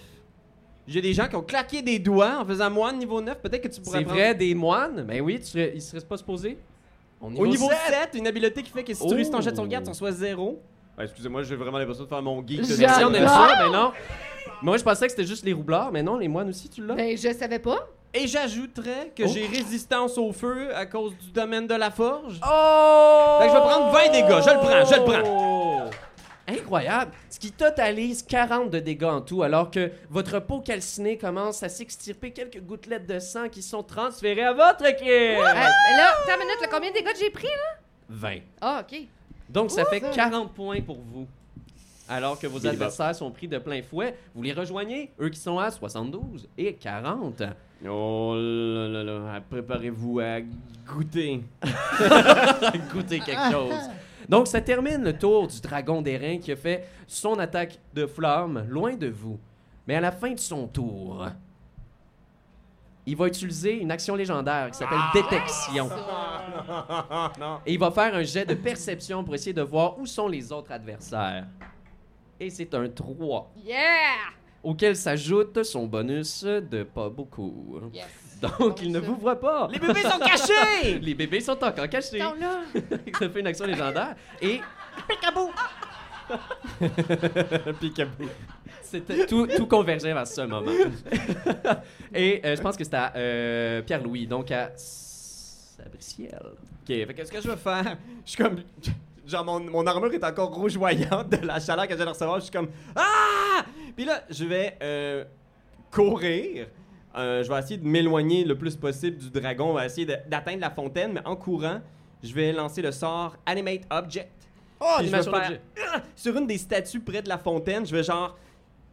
J'ai des gens qui ont claqué des doigts en faisant moine niveau 9. Peut-être que tu pourrais C'est prendre- vrai, des moines? Ben oui, tu serais, ils seraient pas supposés? Au Au niveau sept. 7, une habileté qui fait que si tu réussis ton jet de Oh. sauvegarde, tu reçois 0. Excusez-moi, j'ai vraiment l'impression de faire mon geek. de J'adore. Merci, on aime ça, mais non. Moi, je pensais que c'était juste les roublards, mais non, les moines aussi, tu l'as? Ben, je savais pas. Et j'ajouterais que Oh. j'ai résistance au feu à cause du domaine de la forge. Oh! Fait que je vais prendre 20 dégâts. Je le prends, je le prends. Incroyable! Ce qui totalise 40 de dégâts en tout, alors que votre peau calcinée commence à s'extirper quelques gouttelettes de sang qui sont transférées à votre équipe! Mais là, attends une minute, là, combien de dégâts j'ai pris, là? 20. Ah, OK. Donc, ça fait ça. 40 points pour vous. Alors que vos adversaires sont pris de plein fouet, vous les rejoignez, eux qui sont à 72 et 40. Oh là là là, préparez-vous à goûter. Goûtez quelque chose. Donc, ça termine le tour du dragon d'airain qui a fait son attaque de flamme loin de vous. Mais à la fin de son tour, il va utiliser une action légendaire qui s'appelle Détection. Et il va faire un jet de perception pour essayer de voir où sont les autres adversaires. Et c'est un 3, Yeah! auquel s'ajoute son bonus de pas beaucoup. Yes. Donc, il ne vous voit pas. Les bébés sont cachés! Les bébés sont encore cachés. Attends, là. ça fait une action légendaire. Et Picaboo. c'était tout, tout convergeait vers ce moment. Et euh, je pense que c'était à euh, Pierre-Louis, donc à Sabriciel. Ok, fait que je vais faire, je suis comme. Genre, mon, mon armure est encore rougeoyante de la chaleur que je de recevoir. Je suis comme. Ah! Puis là, je vais euh, courir. Euh, je vais essayer de m'éloigner le plus possible du dragon. On va essayer de- d'atteindre la fontaine, mais en courant, je vais lancer le sort Animate Object. Oh, Puis je vais animation faire- d'objet. Ah! Sur une des statues près de la fontaine, je vais genre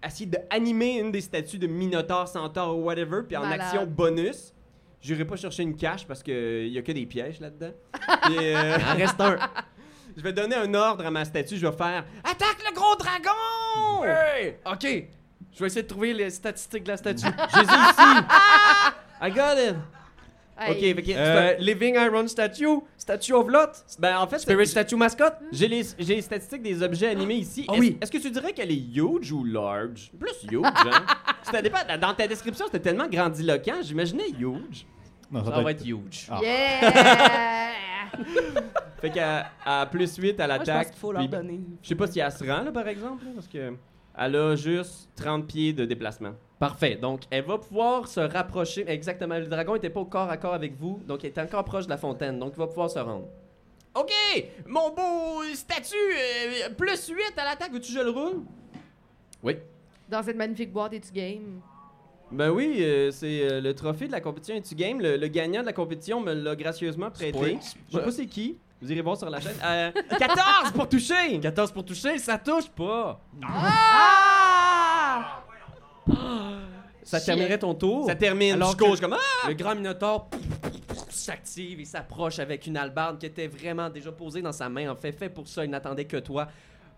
essayer d'animer une des statues de Minotaur, Centaure ou whatever. Puis en Malade. action bonus, j'irai pas chercher une cache parce qu'il y a que des pièges là-dedans. Euh, Il en reste un. je vais donner un ordre à ma statue. Je vais faire Attaque le gros dragon! Hey! OK. Je vais essayer de trouver les statistiques de la statue. Je les ai ici. I got it. Ok, fait que- Euh, Living Iron Statue, Statue of Lot, ben en fait, Spirit Statue Mascotte. j'ai les, j'ai les statistiques des objets animés ici. Ah Est-ce- oui. Est-ce que tu dirais qu'elle est huge ou large? Plus huge, hein? Ça dépend. Dans ta description, c'était tellement grandiloquent, j'imaginais huge. Non, Ça doit va être- être huge. Ah. Yeah! Fait qu'à à plus 8 à Moi, je pense l'attaque. qu'il faut leur puis- donner. Je sais pas si elle se rend, là, par exemple, là, parce que elle a juste 30 pieds de déplacement. Parfait. Donc, elle va pouvoir se rapprocher. Exactement. Le dragon était pas au corps à corps avec vous, donc il était encore proche de la fontaine. Donc, il va pouvoir se rendre. OK! Mon beau statut, euh, plus 8 à l'attaque, veux-tu que je le roule? Oui. Dans cette magnifique boîte et tu game? Ben oui, euh, c'est euh, le trophée de la compétition Etu Game? Le, le gagnant de la compétition me l'a gracieusement prêté. Je sais pas c'est qui. Vous irez voir sur la chaîne. Euh, 14 pour toucher! 14 pour toucher, ça touche pas. Ah! Ça terminerait ton tour? Ça termine. Alors que- comme Ah! Le grand minotaure s'active et s'approche avec une albarde qui était vraiment déjà posée dans sa main. En fait, fait pour ça, il n'attendait que toi.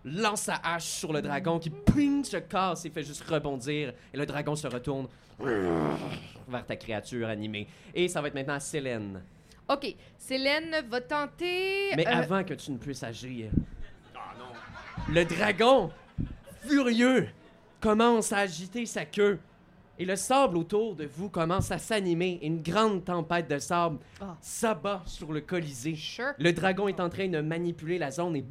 Lance sa hache sur le dragon qui ping, se casse et fait juste rebondir. Et le dragon se retourne vers ta créature animée. Et ça va être maintenant à Célène. OK. Célène va tenter. Mais euh, avant que tu ne puisses agir, le dragon, furieux, commence à agiter sa queue. Et le sable autour de vous commence à s'animer. Une grande tempête de sable Ah. s'abat sur le Colisée. Sure. Le dragon est en train de manipuler la zone et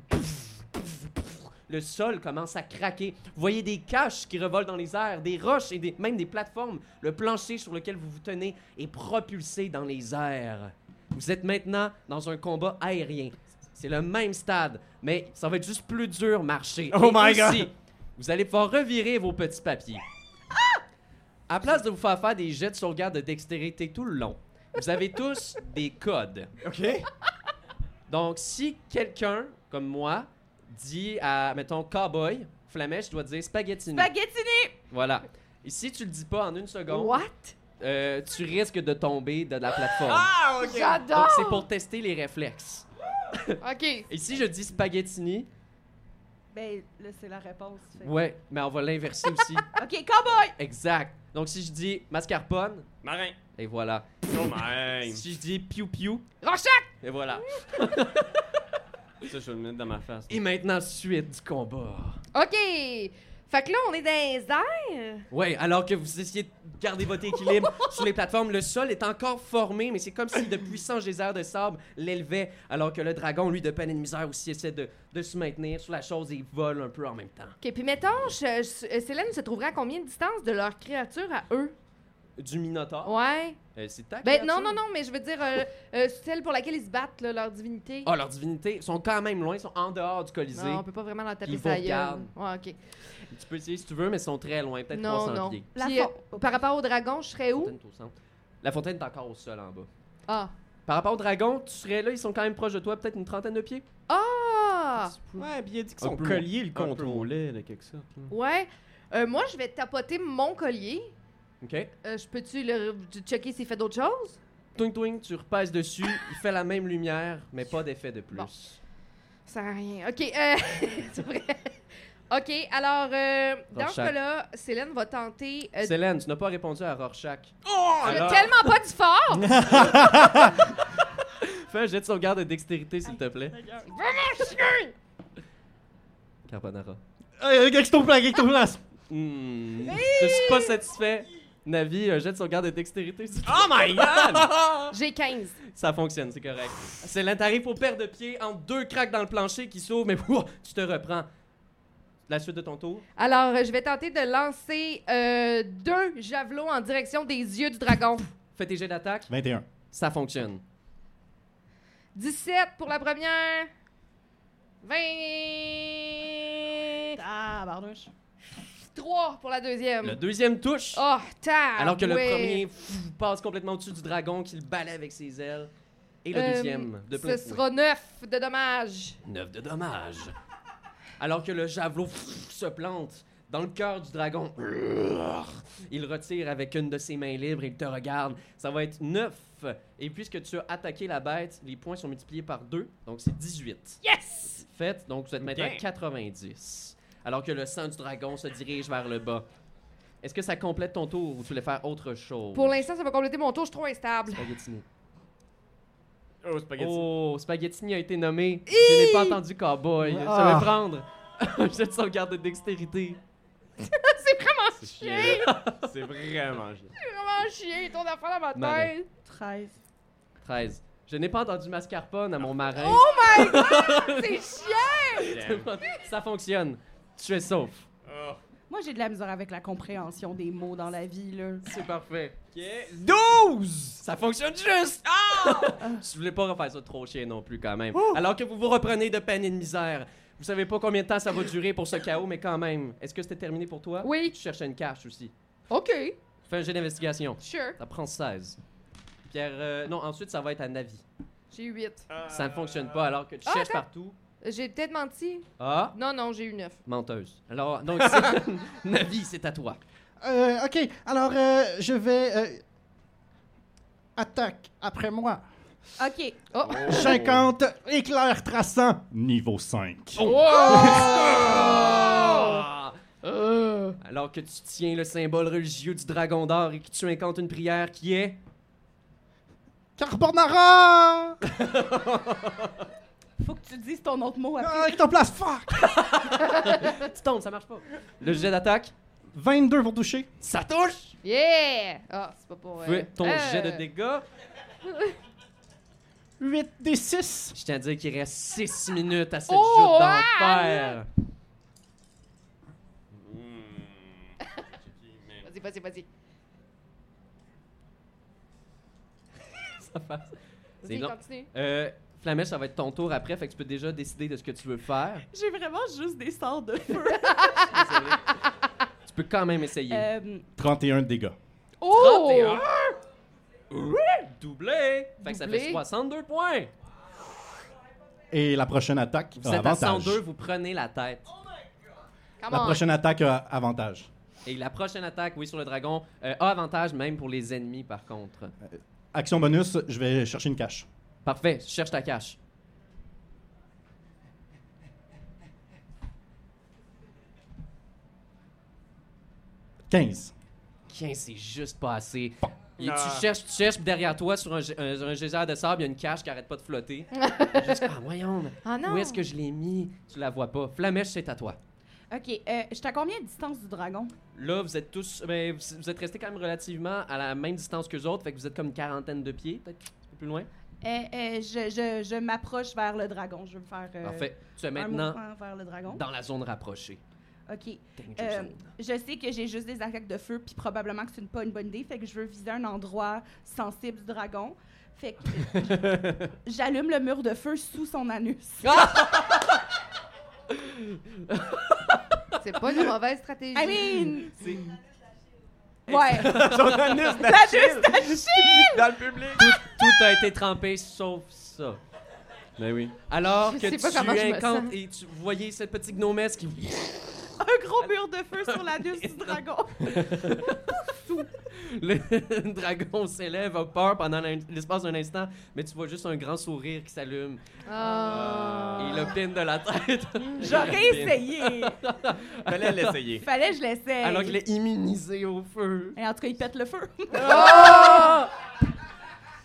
le sol commence à craquer. Vous voyez des caches qui revolent dans les airs, des roches et des- même des plateformes. Le plancher sur lequel vous vous tenez est propulsé dans les airs. Vous êtes maintenant dans un combat aérien. C'est le même stade, mais ça va être juste plus dur marcher. Oh Et my aussi, God. Vous allez pouvoir revirer vos petits papiers. À place de vous faire faire des jets de sauvegarde de dextérité tout le long, vous avez tous des codes. OK. Donc, si quelqu'un, comme moi, dit à, mettons, cowboy, flamèche, je dois dire spaghettini. Spaghettini! voilà. Et si tu le dis pas en une seconde, What? Euh, tu risques de tomber de la plateforme. Ah, OK. Donc, J'adore! c'est pour tester les réflexes. OK. Et si je dis spaghettini, Ben, là, c'est la réponse. fait. ouais, mais on va l'inverser aussi. OK, cowboy! exact. Donc, si je dis mascarpone, Marin. et voilà. Oh, man. Si je dis piou piou, Rorschach! et voilà. Ça, je vais le mettre dans ma face. Et maintenant, suite du combat. OK. Fait que là, on est dans les airs. Ouais, alors que vous essayez de garder votre équilibre sur les plateformes, le sol est encore formé, mais c'est comme si de puissants geysers de sable l'élevaient, alors que le dragon, lui, de peine et de misère aussi, essaie de, de se maintenir sur la chose et vole un peu en même temps. OK, puis mettons, je- je- Célène se trouverait à combien de distance de leur créature à eux? Du Minotaur. Ouais. Euh, c'est ta Ben non, non, non, mais je veux dire, euh, euh, celle pour laquelle ils se battent, là, leur divinité. Ah, leurs divinités sont quand même loin, sont en dehors du Colisée. non, on peut pas vraiment leur taper Ils vous gueule. regardent. Ouais, OK. Tu peux essayer si tu veux, mais ils sont très loin, peut-être Non, 300 non. pieds. La Puis, fo- euh, par rapport au dragon, je serais La où? fontaine est au centre. La fontaine est encore au sol en bas. Ah. Par rapport au dragon, tu serais là, ils sont quand même proches de toi, peut-être une trentaine de pieds. Ah! Ouais, puis il a dit que Un son peu collier le moins. Un peu contrôlait, quelque sorte. là. Ouais. Euh, moi, je vais tapoter mon collier. OK? Euh, je peux-tu le checker s'il fait d'autres choses? Twing twing, tu repasses dessus, il fait la même lumière, mais pas d'effet de plus. Bon. Ça sert à rien. OK, euh, c'est vrai. OK, alors, euh, dans ce cas-là, Célène va tenter... euh, Célène, tu n'as pas répondu à Rorschach. j'ai alors- tellement pas dit fort! Fais un jet de sauvegarde de dextérité, s'il te plaît. Carbonara. Euh, Avec ton plan, avec ton plan. Hmm, Je suis pas satisfait. Navi, un jet de sauvegarde de dextérité, s'il te plaît. Oh my god! J'ai 15. Ça fonctionne, c'est correct. Célène, t'arrives au paire de pied entre deux craques dans le plancher qui s'ouvrent, mais ouah, tu te reprends. La suite de ton tour? Alors, euh, je vais tenter de lancer euh, deux javelots en direction des yeux du dragon. Fais tes jets d'attaque. 21. Ça fonctionne. 17 pour la première. 20... Ah, barnouche. 3 pour la deuxième. Le deuxième touche. Oh, ta! alors que le premier pff, passe complètement au-dessus du dragon qui le balaie avec ses ailes. Et le Euh, deuxième, de plein Ce sera 9 de dommages. 9 de dommages. Alors que le javelot pff, se plante dans le cœur du dragon. Il retire avec une de ses mains libres et il te regarde. Ça va être 9. Et puisque tu as attaqué la bête, les points sont multipliés par 2, donc c'est 18. Yes! Fait, donc vous êtes maintenant à Damn. 90. Alors que le sang du dragon se dirige vers le bas. Est-ce que ça complète ton tour ou tu voulais faire autre chose? Pour l'instant, ça va compléter mon tour, je suis trop instable. Spaghettini. Oh, spaghetti. Oh, Spaghettini a été nommé. Je n'ai pas entendu cowboy. Je Ah. vais prendre jet de sauvegarde de dextérité. C'est vraiment chiant. C'est vraiment chiant. C'est vraiment chiant, ton affaire dans ma Marin. tête. 13. 13. Je n'ai pas entendu mascarpone à mon marin. Oh my god! C'est chiant! Damn. Ça fonctionne. Tu es sauf. Oh. Moi, j'ai de la misère avec la compréhension des mots dans la vie, là. C'est parfait. Ok. 12! Ça fonctionne juste! Je voulais pas refaire ça trop chien non plus, quand même. Alors que vous vous reprenez de peine et de misère. Vous savez pas combien de temps ça va durer pour ce chaos, mais quand même. Est-ce que c'était terminé pour toi? Oui. Tu cherchais une cache aussi. OK, Fais un jet d'investigation. sure. Ça prend 16. Pierre, euh, non, ensuite ça va être à Navi. J'ai eu 8. Ça ne fonctionne pas alors que tu Ah, cherches attends. partout. J'ai peut-être menti. Ah, Non, non, j'ai eu 9. menteuse. Alors, donc, c'est- Navi, c'est à toi. Euh, ok, alors euh, je vais. euh, attaque après moi. OK. Oh! 50 éclair traçant. Niveau 5. Ah! Alors que tu tiens le symbole religieux du dragon d'or et que tu incantes une prière qui est? Carbonara! Faut que tu dises ton autre mot après. Ah, place, fuck! Tu tombes, ça marche pas. Le jet d'attaque, 22 pour toucher. ça touche! Yeah! Ah, c'est pas pour. euh, Fais ton euh, jet de dégâts. 8 des 6. Je tiens à dire qu'il reste 6 minutes à cette Oh, joute ah! d'enfer. Vas-y, vas-y, vas-y. Ça passe. C'est Vas-y, continue. Euh, Flamèche, ça va être ton tour après, fait que tu peux déjà décider de ce que tu veux faire. J'ai vraiment juste des sorts de feu. Tu peux quand même essayer. Euh, 31 de dégâts. Oh! 31. Doublé! Fait que ça fait Doublé. 62 points. Et la prochaine attaque Vous a êtes à avantage. 102, vous prenez la tête. Come La on. prochaine attaque a avantage. Et la prochaine attaque, oui, sur le dragon, euh, a avantage même pour les ennemis, par contre. Action bonus, je vais chercher une cache. Parfait, cherche ta cache. « 15. 15, c'est juste pas assez. Et tu cherches, tu cherches, puis derrière toi, sur un, un, geyser de sable, il y a une cache qui arrête pas de flotter. Juste, ah, voyons, Ah non! où est-ce que je l'ai mis? Tu la vois pas. Flamèche, c'est à toi. Ok, euh, j'étais à combien de distance du dragon? Là, vous êtes tous. Ben, vous, vous êtes restés quand même relativement à la même distance que les autres, fait que vous êtes comme une quarantaine de pieds, peut-être un peu plus loin. Je je, je m'approche vers le dragon. Je veux me faire euh, Parfait. Tu es un maintenant mouvement vers le dragon. dans la zone rapprochée. Ok. Danger Euh, zone. je sais que j'ai juste des attaques de feu, puis probablement que c'est une- pas une bonne idée. Fait que je veux viser un endroit sensible du dragon. Fait que euh, j'allume le mur de feu sous son anus. C'est pas une mauvaise stratégie. I mean, C'est- ouais. Son anus L'anus d'Achille! dans le public. Tout a été trempé sauf ça. Ben oui. Alors Je que sais pas tu comment je me incantes sens. et tu voyez cette petite gnomesse qui. Un gros mur de feu sur l'anus du dragon. Le dragon s'élève, a peur pendant l'espace d'un instant, mais tu vois juste un grand sourire qui s'allume Ah. et le pin de la tête. J'aurais essayé. Fallait l'essayer. Fallait que je l'essaye. Alors qu'il est immunisé au feu. Et en tout cas, il pète le feu. Oh!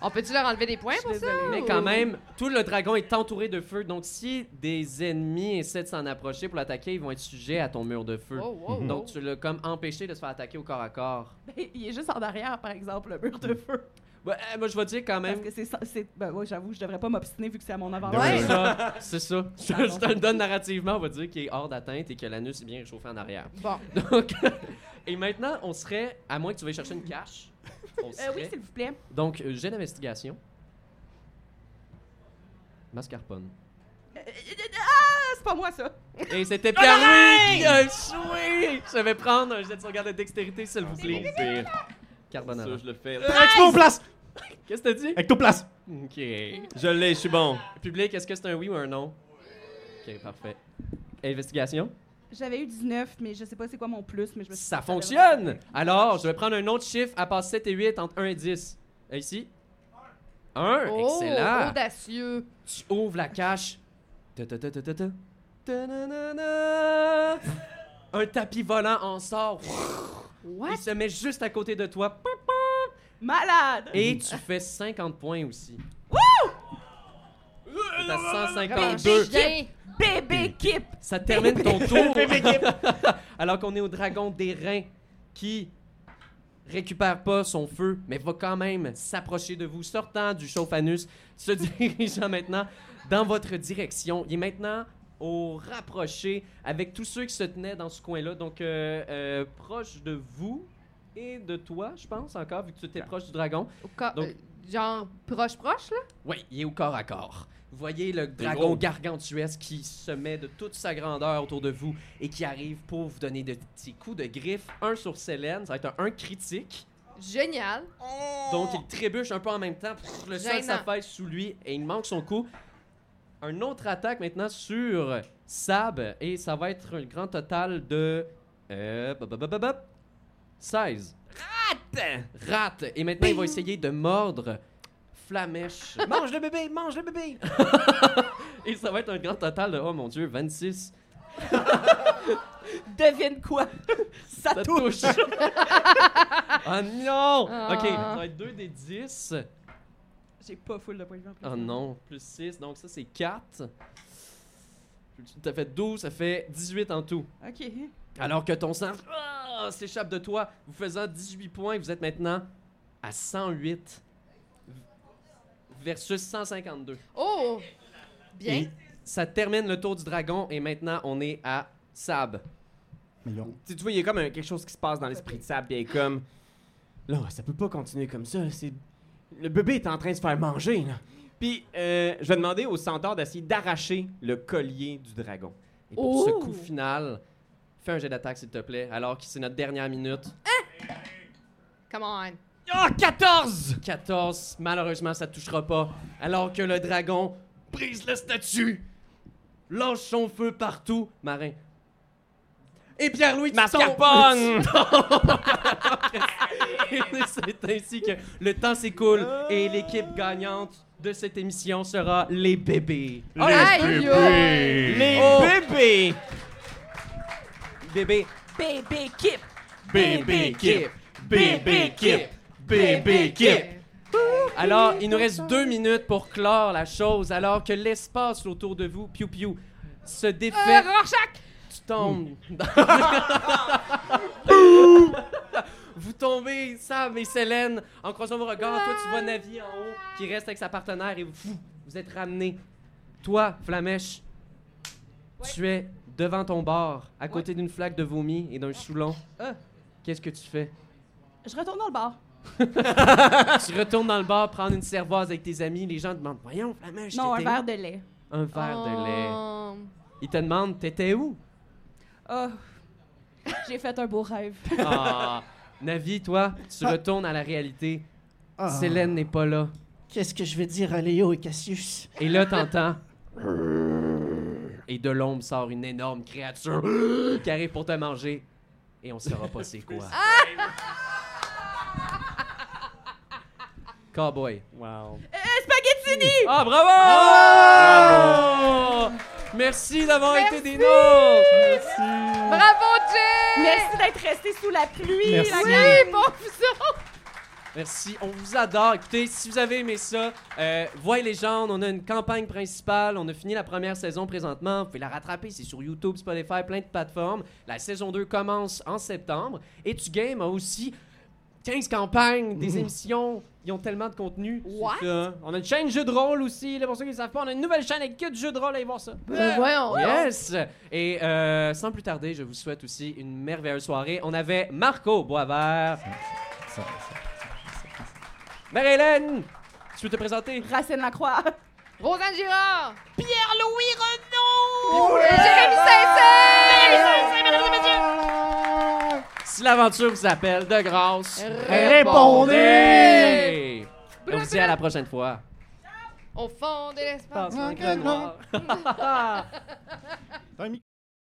On peut-tu leur enlever des points pour ça? Mais quand même, tout le dragon est entouré de feu, donc si des ennemis essaient de s'en approcher pour l'attaquer, ils vont être sujets à ton mur de feu. Oh, oh, oh. Donc tu l'as comme empêché de se faire attaquer au corps à corps. Ben, il est juste en arrière, par exemple, le mur de feu. Ouais, euh, moi je vais dire quand Parce même. que c'est Ben, ouais, j'avoue, je devrais pas m'obstiner vu que c'est à mon avant. Ouais. C'est ça. C'est ça. Je, je te le donne narrativement, on va dire qu'il est hors d'atteinte et que l'anus est bien réchauffé en arrière. Bon. Donc, et maintenant, on serait, à moins que tu veuilles chercher une cache, on Euh, serait, oui, s'il vous plaît. donc, euh, jet d'investigation. Mascarpone. Euh, ah, c'est pas moi, ça. Et c'était Pierre-Louis qui a échoué! Je vais prendre un jet de sauvegarde de dextérité, s'il vous plaît. Carbonara. Ça, je le fais. Ectoplasme! Qu'est-ce que t'as dit? Ectoplasme! Ok. Je l'ai, je suis bon. Public, est-ce que c'est un oui ou un non? Ok, parfait. Investigation? J'avais eu 19, mais je sais pas c'est quoi mon plus, mais je me suis Ça dit, fonctionne! Alors, je vais prendre un autre chiffre à part 7 et 8 entre 1 et 10. Euh, Ici? 1, Oh, excellent! audacieux. Tu ouvres la cache. Ta ta ta. Un tapis volant en sort. What? Il se met juste à côté de toi. Malade! Et tu fais 50 points aussi. T'as Vraiment 152. Bébé Kip! Ça termine ton tour. Alors qu'on est au dragon des reins qui récupère pas son feu, mais va quand même s'approcher de vous, sortant du chauffe-anus, se dirigeant maintenant dans votre direction. Il est maintenant au rapproché avec tous ceux qui se tenaient dans ce coin-là, donc euh, euh, proche de vous et de toi, je pense encore, vu que tu étais proche du dragon. Au ca- Donc- euh, genre proche-proche, là? Oui, il est au corps à corps. Vous voyez le dragon gargantuesque qui se met de toute sa grandeur autour de vous et qui arrive pour vous donner de petits coups de griffe. Un sur Célène, ça va être un 1 critique. Génial. Donc il trébuche un peu en même temps. Pff, Le sol s'affaisse sous lui et il manque son coup. Un autre attaque maintenant sur Sab et ça va être un grand total de euh, bop, bop, bop, bop, bop, 16. Rate! Rate! Et maintenant il va essayer de mordre Flamèche. Mange le bébé, mange le bébé. Et ça va être un grand total de, oh mon dieu, 26. Devine quoi? Ça, Ça touche! oh non! Ah. Ok, ça va être 2 des 10. J'ai pas full de points de vie en plus. Oh non, plus 6, donc ça c'est 4. T'as fait 12, ça fait 18 en tout. Ok. Alors que ton sang ah, s'échappe de toi, vous faisant 18 points, vous êtes maintenant à 108 versus 152. Oh! Bien. Et ça termine le tour du dragon et maintenant on est à Sab. Tu tu vois, il y a comme un- quelque chose qui se passe dans l'esprit de Sab, puis elle est comme. Là, ça peut pas continuer comme ça. C'est... Le bébé est en train de se faire manger, là. Puis, euh, je vais demander au centaure d'essayer d'arracher le collier du dragon. Et pour ce Oh! coup final, fais un jet d'attaque s'il te plaît, alors que c'est notre dernière minute. Come on. Oh, 14! 14, malheureusement, ça touchera pas. Alors que le dragon brise le statut, lâche son feu partout. Marin. Et Pierre-Louis, tu Mascarpone! C'est ainsi que le temps s'écoule et l'équipe gagnante de cette émission sera les bébés. Aïe, aïe. Les Oh! bébés! Bébés. Bébé Kip! Bébé Kip. Bébé Kip. PB Kip. Alors, il nous reste deux minutes pour clore la chose, alors que l'espace autour de vous, piou piou, se défait. Tu tombes. vous tombez, Sam et Célène, en croisant vos regards. Toi, tu vois Navi en haut qui reste avec sa partenaire et vous, vous êtes ramenés. Toi, Flamèche, tu es devant ton bar, à côté d'une flaque de vomi et d'un soulon. Ah. Qu'est-ce que tu fais? Je retourne dans le bar. tu retournes dans le bar prendre une cervoise avec tes amis. Les gens te demandent Voyons, Flamèche, Non, un t'étais où? verre de lait. Un verre de lait. Oh. Ils te demandent T'étais où? Oh. J'ai fait un beau rêve. Ah, Navi, toi, tu Ah. retournes à la réalité. Ah. Célène n'est pas là. Qu'est-ce que je vais dire à Léo et Cassius? Et là, t'entends. Et de l'ombre sort une énorme créature qui arrive pour te manger. Et on saura pas c'est quoi. Cowboy. Wow. Spaghettini! Ah, bravo! Merci d'avoir été des nôtres! Bravo, Jay! Merci d'être resté sous la pluie. Merci. la Oui, gang. bon, vous Merci, on vous adore. Écoutez, si vous avez aimé ça, euh, Voix et légende, on a une campagne principale. On a fini la première saison présentement. Vous pouvez la rattraper, c'est sur YouTube, Spotify, plein de plateformes. La saison 2 commence en septembre. Et Tu Game a aussi 15 campagnes, des émissions. Ils ont tellement de contenu. What? Ça. On a une chaîne jeu de rôle aussi, là, pour ceux qui ne savent pas. On a une nouvelle chaîne avec que du jeu de rôle, allez voir ça. Ben voyons. Yes! Et euh, sans plus tarder, je vous souhaite aussi une merveilleuse soirée. On avait Marco Boisvert. Marie-Hélène, tu veux te présenter? Racine Lacroix. Rosanne Girard! Pierre-Louis Renaud! Jérémy Saint-Cyr! Si l'aventure vous appelle, de grâce, Répondez! On vous dit à la prochaine fois. Au fond de l'espace.